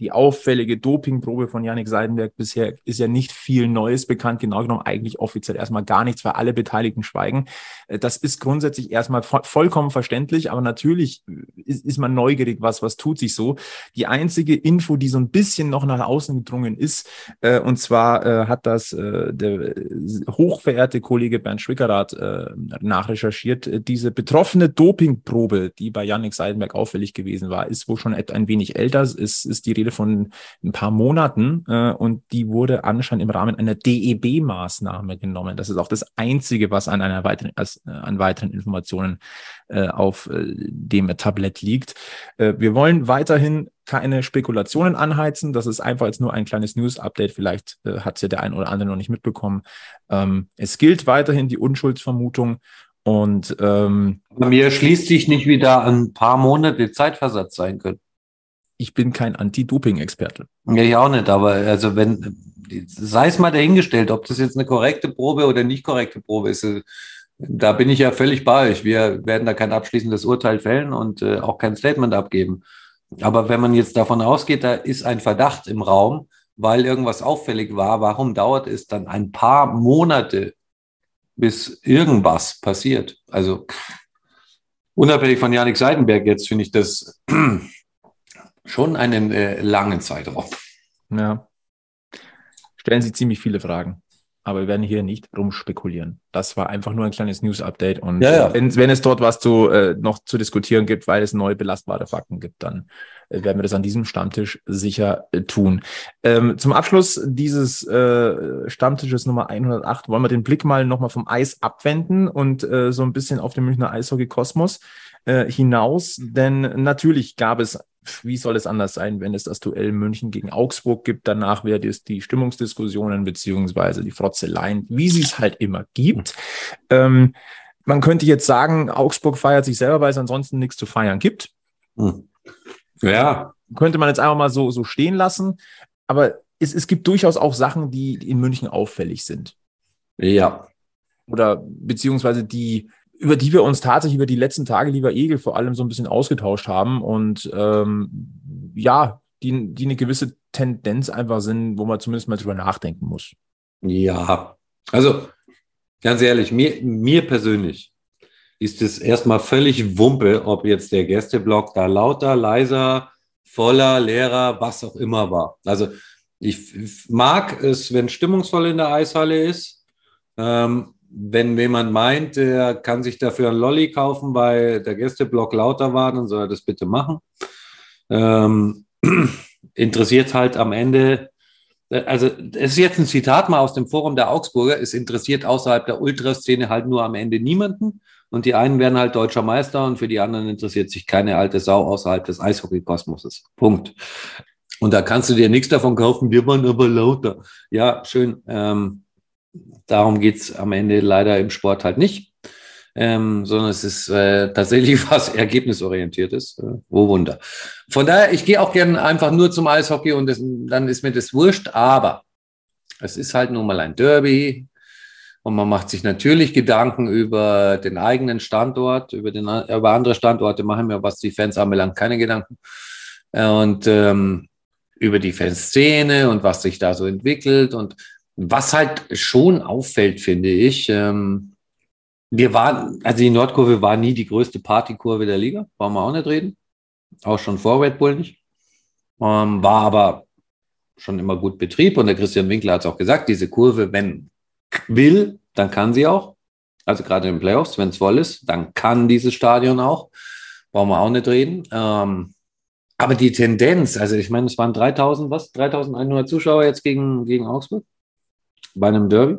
die auffällige Dopingprobe von Yannick Seidenberg bisher ist ja nicht viel Neues bekannt. Genau genommen eigentlich offiziell erstmal gar nichts, weil alle Beteiligten schweigen. Äh, Das ist grundsätzlich erstmal vo vollkommen verständlich, aber natürlich ist, ist man neugierig, was, was tut sich so. Die einzige Info, die so ein bisschen noch nach außen gedrungen ist, äh, und zwar äh, hat das äh, der äh, hochverehrte Kollege Bernd Schwickerath nachrecherchiert. Äh, Diese betroffene Dopingprobe, die bei Yannick Seidenberg auffällig gewesen war, ist wohl schon ein wenig älter. Es ist, ist die Rede von ein paar Monaten äh, und die wurde anscheinend im Rahmen einer DEB-Maßnahme genommen. Das ist auch das Einzige, was an einer weiteren, als, äh, an weiteren Informationen äh, auf äh, dem Tablett liegt. Äh, wir wollen weiterhin keine Spekulationen anheizen. Das ist einfach jetzt nur ein kleines News-Update. Vielleicht äh, hat es ja der ein oder andere noch nicht mitbekommen. Ähm, es gilt weiterhin die Unschuldsvermutung und ähm, Bei mir schließt sich nicht wieder ein paar Monate Zeitversatz sein können. ich bin kein Anti-Doping-Experte. Ja, ich auch nicht, aber also wenn, sei es mal dahingestellt, ob das jetzt eine korrekte Probe oder nicht korrekte Probe ist, da bin ich ja völlig bei euch. Wir werden da kein abschließendes Urteil fällen und äh, auch kein Statement abgeben. Aber wenn man jetzt davon ausgeht, da ist ein Verdacht im Raum, weil irgendwas auffällig war, warum dauert es dann ein paar Monate, bis irgendwas passiert? Also unabhängig von Janik Seidenberg jetzt finde ich das schon einen äh, langen Zeitraum. Ja. Stellen Sie ziemlich viele Fragen. Aber wir werden hier nicht rumspekulieren. Das war einfach nur ein kleines News-Update. Und Ja, ja. äh, Wenn, wenn es dort was zu, äh, noch zu diskutieren gibt, weil es neue belastbare Fakten gibt, dann äh, werden wir das an diesem Stammtisch sicher äh, tun. Ähm, zum Abschluss dieses äh, Stammtisches Nummer 108 wollen wir den Blick mal nochmal vom Eis abwenden und äh, so ein bisschen auf den Münchner Eishockey-Kosmos äh, hinaus. Denn natürlich gab es wie soll es anders sein, wenn es das Duell München gegen Augsburg gibt? Danach wird es die Stimmungsdiskussionen beziehungsweise die Frotzeleien, wie sie es halt immer gibt. Ähm, man könnte jetzt sagen, Augsburg feiert sich selber, weil es ansonsten nichts zu feiern gibt. Hm. Ja, Könnte man jetzt einfach mal so, so stehen lassen. Aber es, es gibt durchaus auch Sachen, die in München auffällig sind. ja. Oder beziehungsweise die, über die wir uns tatsächlich über die letzten Tage, lieber Egel, vor allem so ein bisschen ausgetauscht haben. Und ähm, ja, die, die eine gewisse Tendenz einfach sind, wo man zumindest mal drüber nachdenken muss. Ja, also ganz ehrlich, mir, mir persönlich ist es erstmal völlig Wumpe, ob jetzt der Gästeblock da lauter, leiser, voller, leerer, was auch immer war. Also ich mag es, wenn stimmungsvoll in der Eishalle ist. Ähm, wenn jemand meint, der kann sich dafür ein Lolli kaufen, weil der Gästeblock lauter war, dann soll er das bitte machen. Ähm, interessiert halt am Ende, also es ist jetzt ein Zitat mal aus dem Forum der Augsburger, es interessiert außerhalb der Ultraszene halt nur am Ende niemanden und die einen werden halt deutscher Meister und für die anderen interessiert sich keine alte Sau außerhalb des Eishockeykosmoses. Punkt. Und da kannst du dir nichts davon kaufen, wir waren aber lauter. Ja, schön. Ähm, darum geht's am Ende leider im Sport halt nicht. Ähm, sondern es ist äh, tatsächlich was ergebnisorientiertes. Äh, oh Wunder. Von daher, ich gehe auch gern einfach nur zum Eishockey und das, dann ist mir das wurscht, aber es ist halt nun mal ein Derby und man macht sich natürlich Gedanken über den eigenen Standort, über, den, über andere Standorte machen wir, was die Fans anbelangt, keine Gedanken. Äh, Und ähm, über die Fanszene und was sich da so entwickelt und was halt schon auffällt, finde ich, ähm, wir waren, also die Nordkurve war nie die größte Partykurve der Liga, wollen wir auch nicht reden. Auch schon vor Red Bull nicht. Ähm, war aber schon immer gut Betrieb und der Christian Winkler hat es auch gesagt, diese Kurve, wenn will, dann kann sie auch. Also gerade in den Playoffs, wenn es voll ist, dann kann dieses Stadion auch. Brauchen wir auch nicht reden. Ähm, aber die Tendenz, also ich meine, es waren 3000, was? 3100 Zuschauer jetzt gegen, gegen Augsburg bei einem Derby.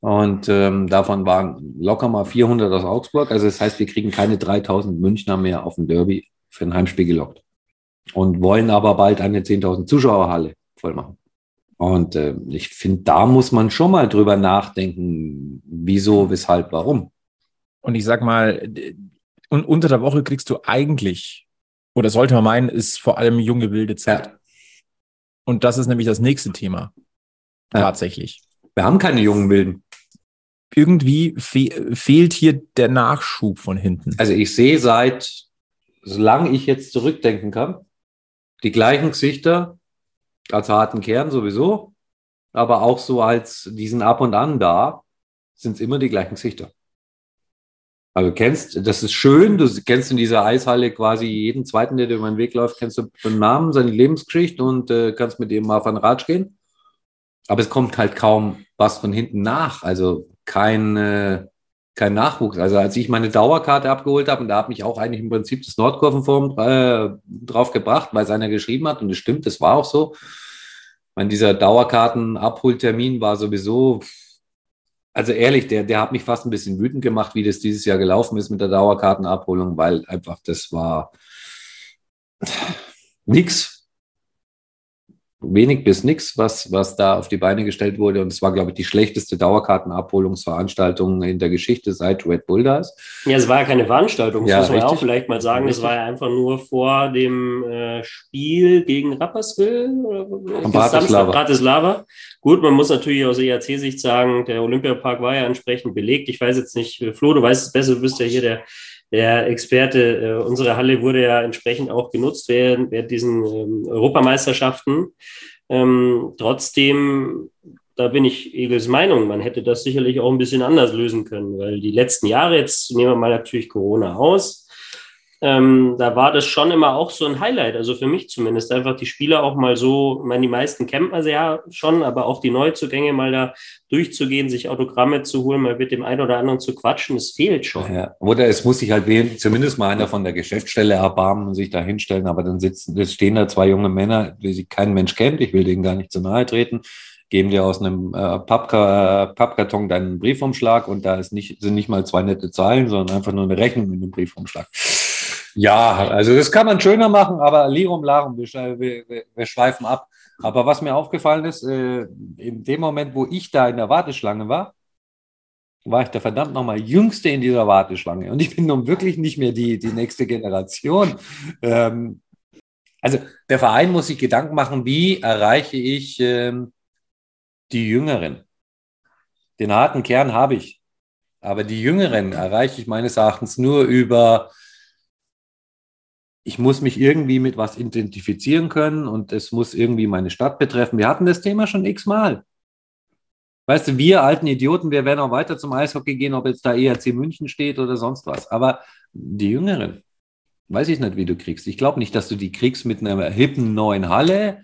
Und ähm, davon waren locker mal 400 aus Augsburg. Also das heißt, wir kriegen keine 3000 Münchner mehr auf dem Derby für ein Heimspiel gelockt. Und wollen aber bald eine 10.000 Zuschauerhalle voll machen. Und äh, ich finde, da muss man schon mal drüber nachdenken, wieso, weshalb, warum. Und ich sag mal, und unter der Woche kriegst du eigentlich, oder sollte man meinen, ist vor allem junge wilde Zeit. Ja. Und das ist nämlich das nächste Thema. Ja. Tatsächlich. Wir haben keine jungen Wilden. Irgendwie fe fehlt hier der Nachschub von hinten. Also ich sehe seit, solange ich jetzt zurückdenken kann, die gleichen Gesichter als harten Kern sowieso, aber auch so als diesen ab und an da, sind es immer die gleichen Gesichter. Also du kennst, das ist schön, du kennst in dieser Eishalle quasi jeden zweiten, der dir über den Weg läuft, kennst du den Namen, seine Lebensgeschichte und äh, kannst mit dem mal auf einen Ratsch gehen. Aber es kommt halt kaum was von hinten nach. Also kein, äh, kein Nachwuchs. Also als ich meine Dauerkarte abgeholt habe, und da hat mich auch eigentlich im Prinzip das Nordkurvenforum äh, drauf gebracht, weil es einer geschrieben hat, und das stimmt, das war auch so. Ich meine, dieser Dauerkarten-Abholtermin war sowieso, also ehrlich, der, der hat mich fast ein bisschen wütend gemacht, wie das dieses Jahr gelaufen ist mit der Dauerkartenabholung, weil einfach das war nix. Wenig bis nix, was, was da auf die Beine gestellt wurde. Und es war, glaube ich, die schlechteste Dauerkartenabholungsveranstaltung in der Geschichte seit Red Bull da ist. Ja, es war ja keine Veranstaltung, das Ja, muss man ja auch richtig. vielleicht mal sagen. Es Richtig. war ja einfach nur vor dem äh, Spiel gegen Rapperswil oder Samstag, Bratislava. Bratislava. Gut, man muss natürlich aus ERC-Sicht sagen, der Olympiapark war ja entsprechend belegt. Ich weiß jetzt nicht, äh, Flo, du weißt es besser, du bist ja hier der, der Experte. Äh, unsere Halle wurde ja entsprechend auch genutzt während, während diesen ähm, Europameisterschaften. Ähm, trotzdem da bin ich Egels Meinung. Man hätte das sicherlich auch ein bisschen anders lösen können, weil die letzten Jahre, jetzt nehmen wir mal natürlich Corona aus, ähm, da war das schon immer auch so ein Highlight, also für mich zumindest, einfach die Spieler auch mal so, ich meine, die meisten kennt man sie ja schon, aber auch die Neuzugänge mal da durchzugehen, sich Autogramme zu holen, mal mit dem einen oder anderen zu quatschen, das fehlt schon. Ja. Oder es muss sich halt zumindest mal einer von der Geschäftsstelle erbarmen und sich da hinstellen, aber dann sitzen, jetzt stehen da zwei junge Männer, die sich kein Mensch kennt, ich will denen gar nicht zu nahe treten, geben dir aus einem äh, Pappka Pappkarton deinen Briefumschlag und da ist nicht, sind nicht mal zwei nette Zahlen, sondern einfach nur eine Rechnung in dem Briefumschlag. Ja, also das kann man schöner machen, aber Lirum Larum, wir, wir, wir schweifen ab. Aber was mir aufgefallen ist, äh, in dem Moment, wo ich da in der Warteschlange war, war ich der verdammt nochmal Jüngste in dieser Warteschlange. Und ich bin nun wirklich nicht mehr die, die nächste Generation. Ähm, also der Verein muss sich Gedanken machen, wie erreiche ich ähm, die Jüngeren. Den harten Kern habe ich. Aber die Jüngeren erreiche ich meines Erachtens nur über, ich muss mich irgendwie mit was identifizieren können und es muss irgendwie meine Stadt betreffen. Wir hatten das Thema schon x-mal. Weißt du, wir alten Idioten, wir werden auch weiter zum Eishockey gehen, ob jetzt da ERC München steht oder sonst was. Aber die Jüngeren, weiß ich nicht, wie du kriegst. Ich glaube nicht, dass du die kriegst mit einer hippen neuen Halle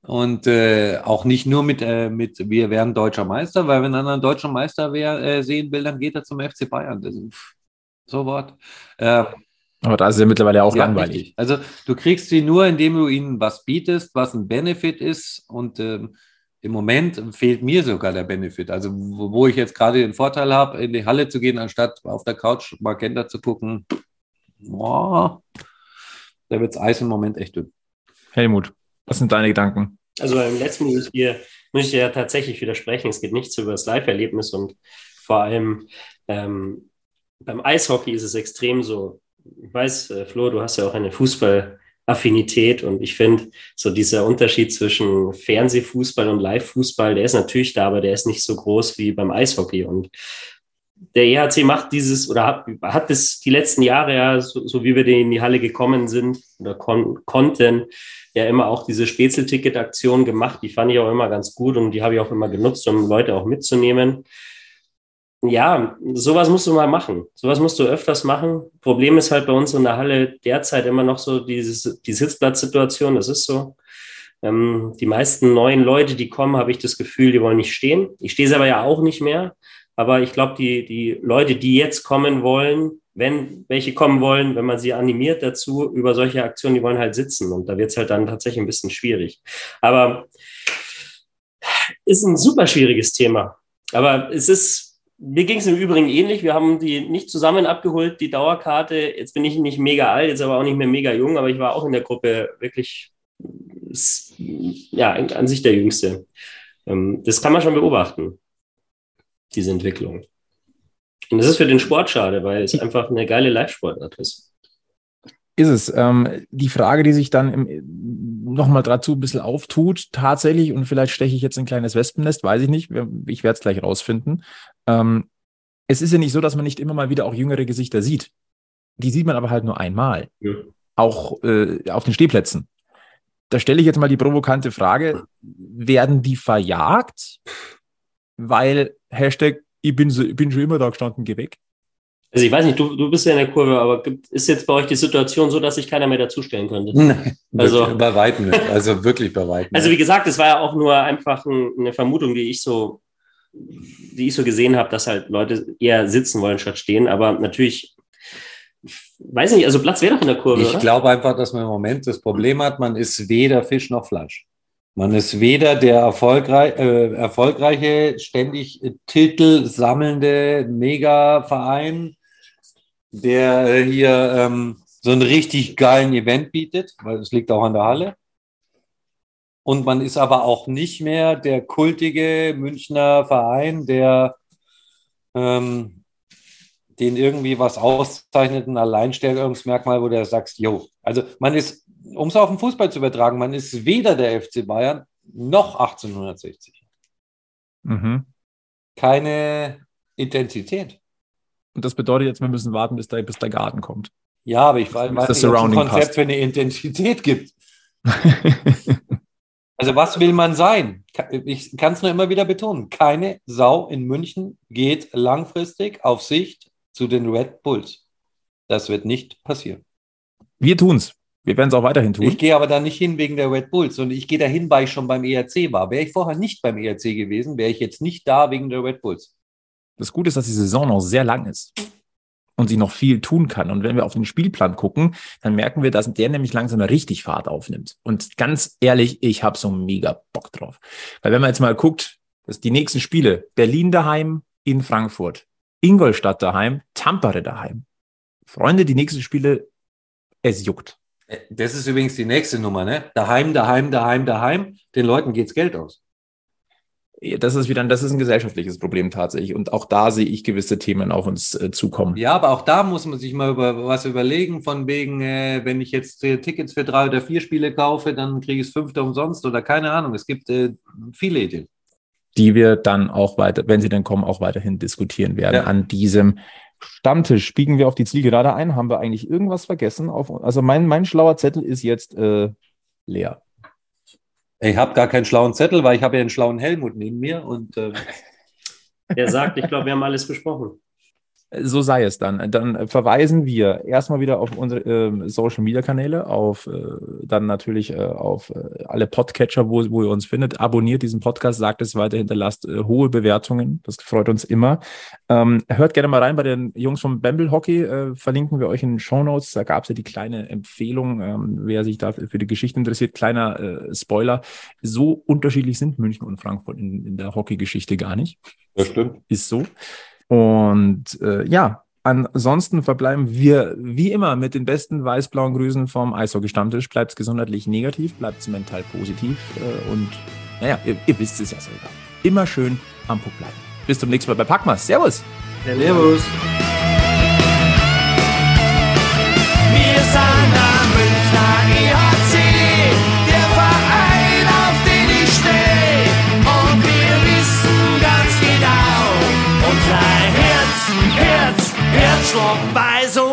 und äh, auch nicht nur mit, äh, mit, wir wären deutscher Meister, weil wenn einer ein deutscher Meister wär, äh, sehen will, dann geht er zum FC Bayern. Das ist, so Wort. Äh, aber da ist es ja mittlerweile auch ja, langweilig. Richtig. Also du kriegst sie nur, indem du ihnen was bietest, was ein Benefit ist und ähm, im Moment fehlt mir sogar der Benefit. Also, wo, wo ich jetzt gerade den Vorteil habe, in die Halle zu gehen, anstatt auf der Couch Magenta zu gucken, boah, da wird das Eis im Moment echt dünn. Helmut, was sind deine Gedanken? Also beim letzten muss ich dir, muss ich dir ja tatsächlich widersprechen. Es geht nichts über das Live-Erlebnis und vor allem ähm, beim Eishockey ist es extrem so. Ich weiß, äh, Flo, du hast ja auch eine Fußball- Affinität. Und ich finde, so dieser Unterschied zwischen Fernsehfußball und Live-Fußball, der ist natürlich da, aber der ist nicht so groß wie beim Eishockey. Und der EHC macht dieses oder hat, hat es die letzten Jahre ja, so, so, wie wir in die Halle gekommen sind oder kon konnten, ja immer auch diese Spätzle-Ticket-Aktion gemacht. Die fand ich auch immer ganz gut und die habe ich auch immer genutzt, um Leute auch mitzunehmen ja, sowas musst du mal machen. Sowas musst du öfters machen. Problem ist halt bei uns in der Halle derzeit immer noch so dieses, die Sitzplatzsituation. Das ist so. Ähm, die meisten neuen Leute, die kommen, habe ich das Gefühl, die wollen nicht stehen. Ich stehe selber ja auch nicht mehr. Aber ich glaube, die, die Leute, die jetzt kommen wollen, wenn welche kommen wollen, wenn man sie animiert dazu über solche Aktionen, die wollen halt sitzen. Und da wird es halt dann tatsächlich ein bisschen schwierig. Aber ist ein super schwieriges Thema. Aber es ist mir ging es im Übrigen ähnlich. Wir haben die nicht zusammen abgeholt, die Dauerkarte. Jetzt bin ich nicht mega alt, jetzt aber auch nicht mehr mega jung, aber ich war auch in der Gruppe wirklich, ja, an sich der Jüngste. Ähm, das kann man schon beobachten, diese Entwicklung. Und das ist für den Sport schade, weil es einfach eine geile Live-Sportart ist. Ist es. Ähm, die Frage, die sich dann nochmal dazu ein bisschen auftut, tatsächlich, und vielleicht steche ich jetzt ein kleines Wespennest, weiß ich nicht, ich werde es gleich rausfinden. Ähm, es ist ja nicht so, dass man nicht immer mal wieder auch jüngere Gesichter sieht. Die sieht man aber halt nur einmal. Ja. Auch äh, auf den Stehplätzen. Da stelle ich jetzt mal die provokante Frage: Werden die verjagt? Weil Hashtag, ich bin, so, ich bin schon immer da gestanden, geh weg. Also ich weiß nicht, du, du bist ja in der Kurve, aber ist jetzt bei euch die Situation so, dass sich keiner mehr dazustellen könnte? Nein, also bei weitem nicht. Also wirklich bei weitem. Also wie gesagt, es war ja auch nur einfach eine Vermutung, die ich so, die ich so gesehen habe, dass halt Leute eher sitzen wollen statt stehen. Aber natürlich, weiß nicht, also Platz wäre doch in der Kurve. Ich glaube einfach, dass man im Moment das Problem hat, man ist weder Fisch noch Fleisch. Man ist weder der erfolgreich, äh, erfolgreiche, ständig Titel sammelnde Mega-Verein, der hier ähm, so einen richtig geilen Event bietet, weil es liegt auch an der Halle. Und man ist aber auch nicht mehr der kultige Münchner Verein, der ähm, den irgendwie was auszeichnet, ein Alleinstellungsmerkmal, wo du sagst, jo. Also man ist, um es auf den Fußball zu übertragen, man ist weder der FC Bayern noch 1860. Mhm. Keine Identität. Und das bedeutet jetzt, wir müssen warten, bis der, bis der Garten kommt. Ja, aber ich weiß nicht, ob es ein Konzept passt. für eine Identität gibt. also was will man sein? Ich kann es nur immer wieder betonen. Keine Sau in München geht langfristig auf Sicht zu den Red Bulls. Das wird nicht passieren. Wir tun es. Wir werden es auch weiterhin tun. Ich gehe aber da nicht hin wegen der Red Bulls, und ich gehe dahin, weil ich schon beim ERC war. Wäre ich vorher nicht beim ERC gewesen, wäre ich jetzt nicht da wegen der Red Bulls. Das Gute ist, dass die Saison noch sehr lang ist und sie noch viel tun kann. Und wenn wir auf den Spielplan gucken, dann merken wir, dass der nämlich langsam richtig Fahrt aufnimmt. Und ganz ehrlich, ich habe so mega Bock drauf. Weil wenn man jetzt mal guckt, dass die nächsten Spiele, Berlin daheim, in Frankfurt, Ingolstadt daheim, Tampere daheim. Freunde, die nächsten Spiele, es juckt. Äh, das ist übrigens die nächste Nummer, ne? Daheim, daheim, daheim, daheim. Den Leuten geht's Geld aus. Das ist wieder, das ist ein gesellschaftliches Problem tatsächlich. Und auch da sehe ich gewisse Themen auf uns äh, zukommen. Ja, aber auch da muss man sich mal über was überlegen, von wegen, äh, wenn ich jetzt äh, Tickets für drei oder vier Spiele kaufe, dann kriege ich es fünfte umsonst oder keine Ahnung. Es gibt äh, viele Ideen. Die wir dann auch weiter, wenn sie dann kommen, auch weiterhin diskutieren werden Ja. an diesem Stammtisch. Biegen wir auf die Zielgerade ein? Haben wir eigentlich irgendwas vergessen? Auf, also mein, mein schlauer Zettel ist jetzt äh, leer. Ich habe gar keinen schlauen Zettel, weil ich habe ja einen schlauen Helmut neben mir und äh, Der sagt, ich glaube, wir haben alles besprochen. So sei es dann. Dann verweisen wir erstmal wieder auf unsere ähm, Social Media Kanäle, auf äh, dann natürlich äh, auf äh, alle Podcatcher, wo, wo ihr uns findet. Abonniert diesen Podcast, sagt es weiter, hinterlasst äh, hohe Bewertungen. Das freut uns immer. Ähm, hört gerne mal rein bei den Jungs vom Bamble Hockey. Äh, verlinken wir euch in den Show Notes. Da gab es ja die kleine Empfehlung, ähm, wer sich da für die Geschichte interessiert. Kleiner äh, Spoiler. So unterschiedlich sind München und Frankfurt in, in der Hockeygeschichte gar nicht das stimmt. ist so. Und äh, ja, ansonsten verbleiben wir wie immer mit den besten weiß-blauen Grüßen vom Eishockey-Stammtisch. Bleibt gesundheitlich negativ, bleibt mental positiv äh, und naja, ihr, ihr wisst es ja selber. Immer schön am Puck bleiben. Bis zum nächsten Mal bei Packmas. Servus! Servus. Wir genau,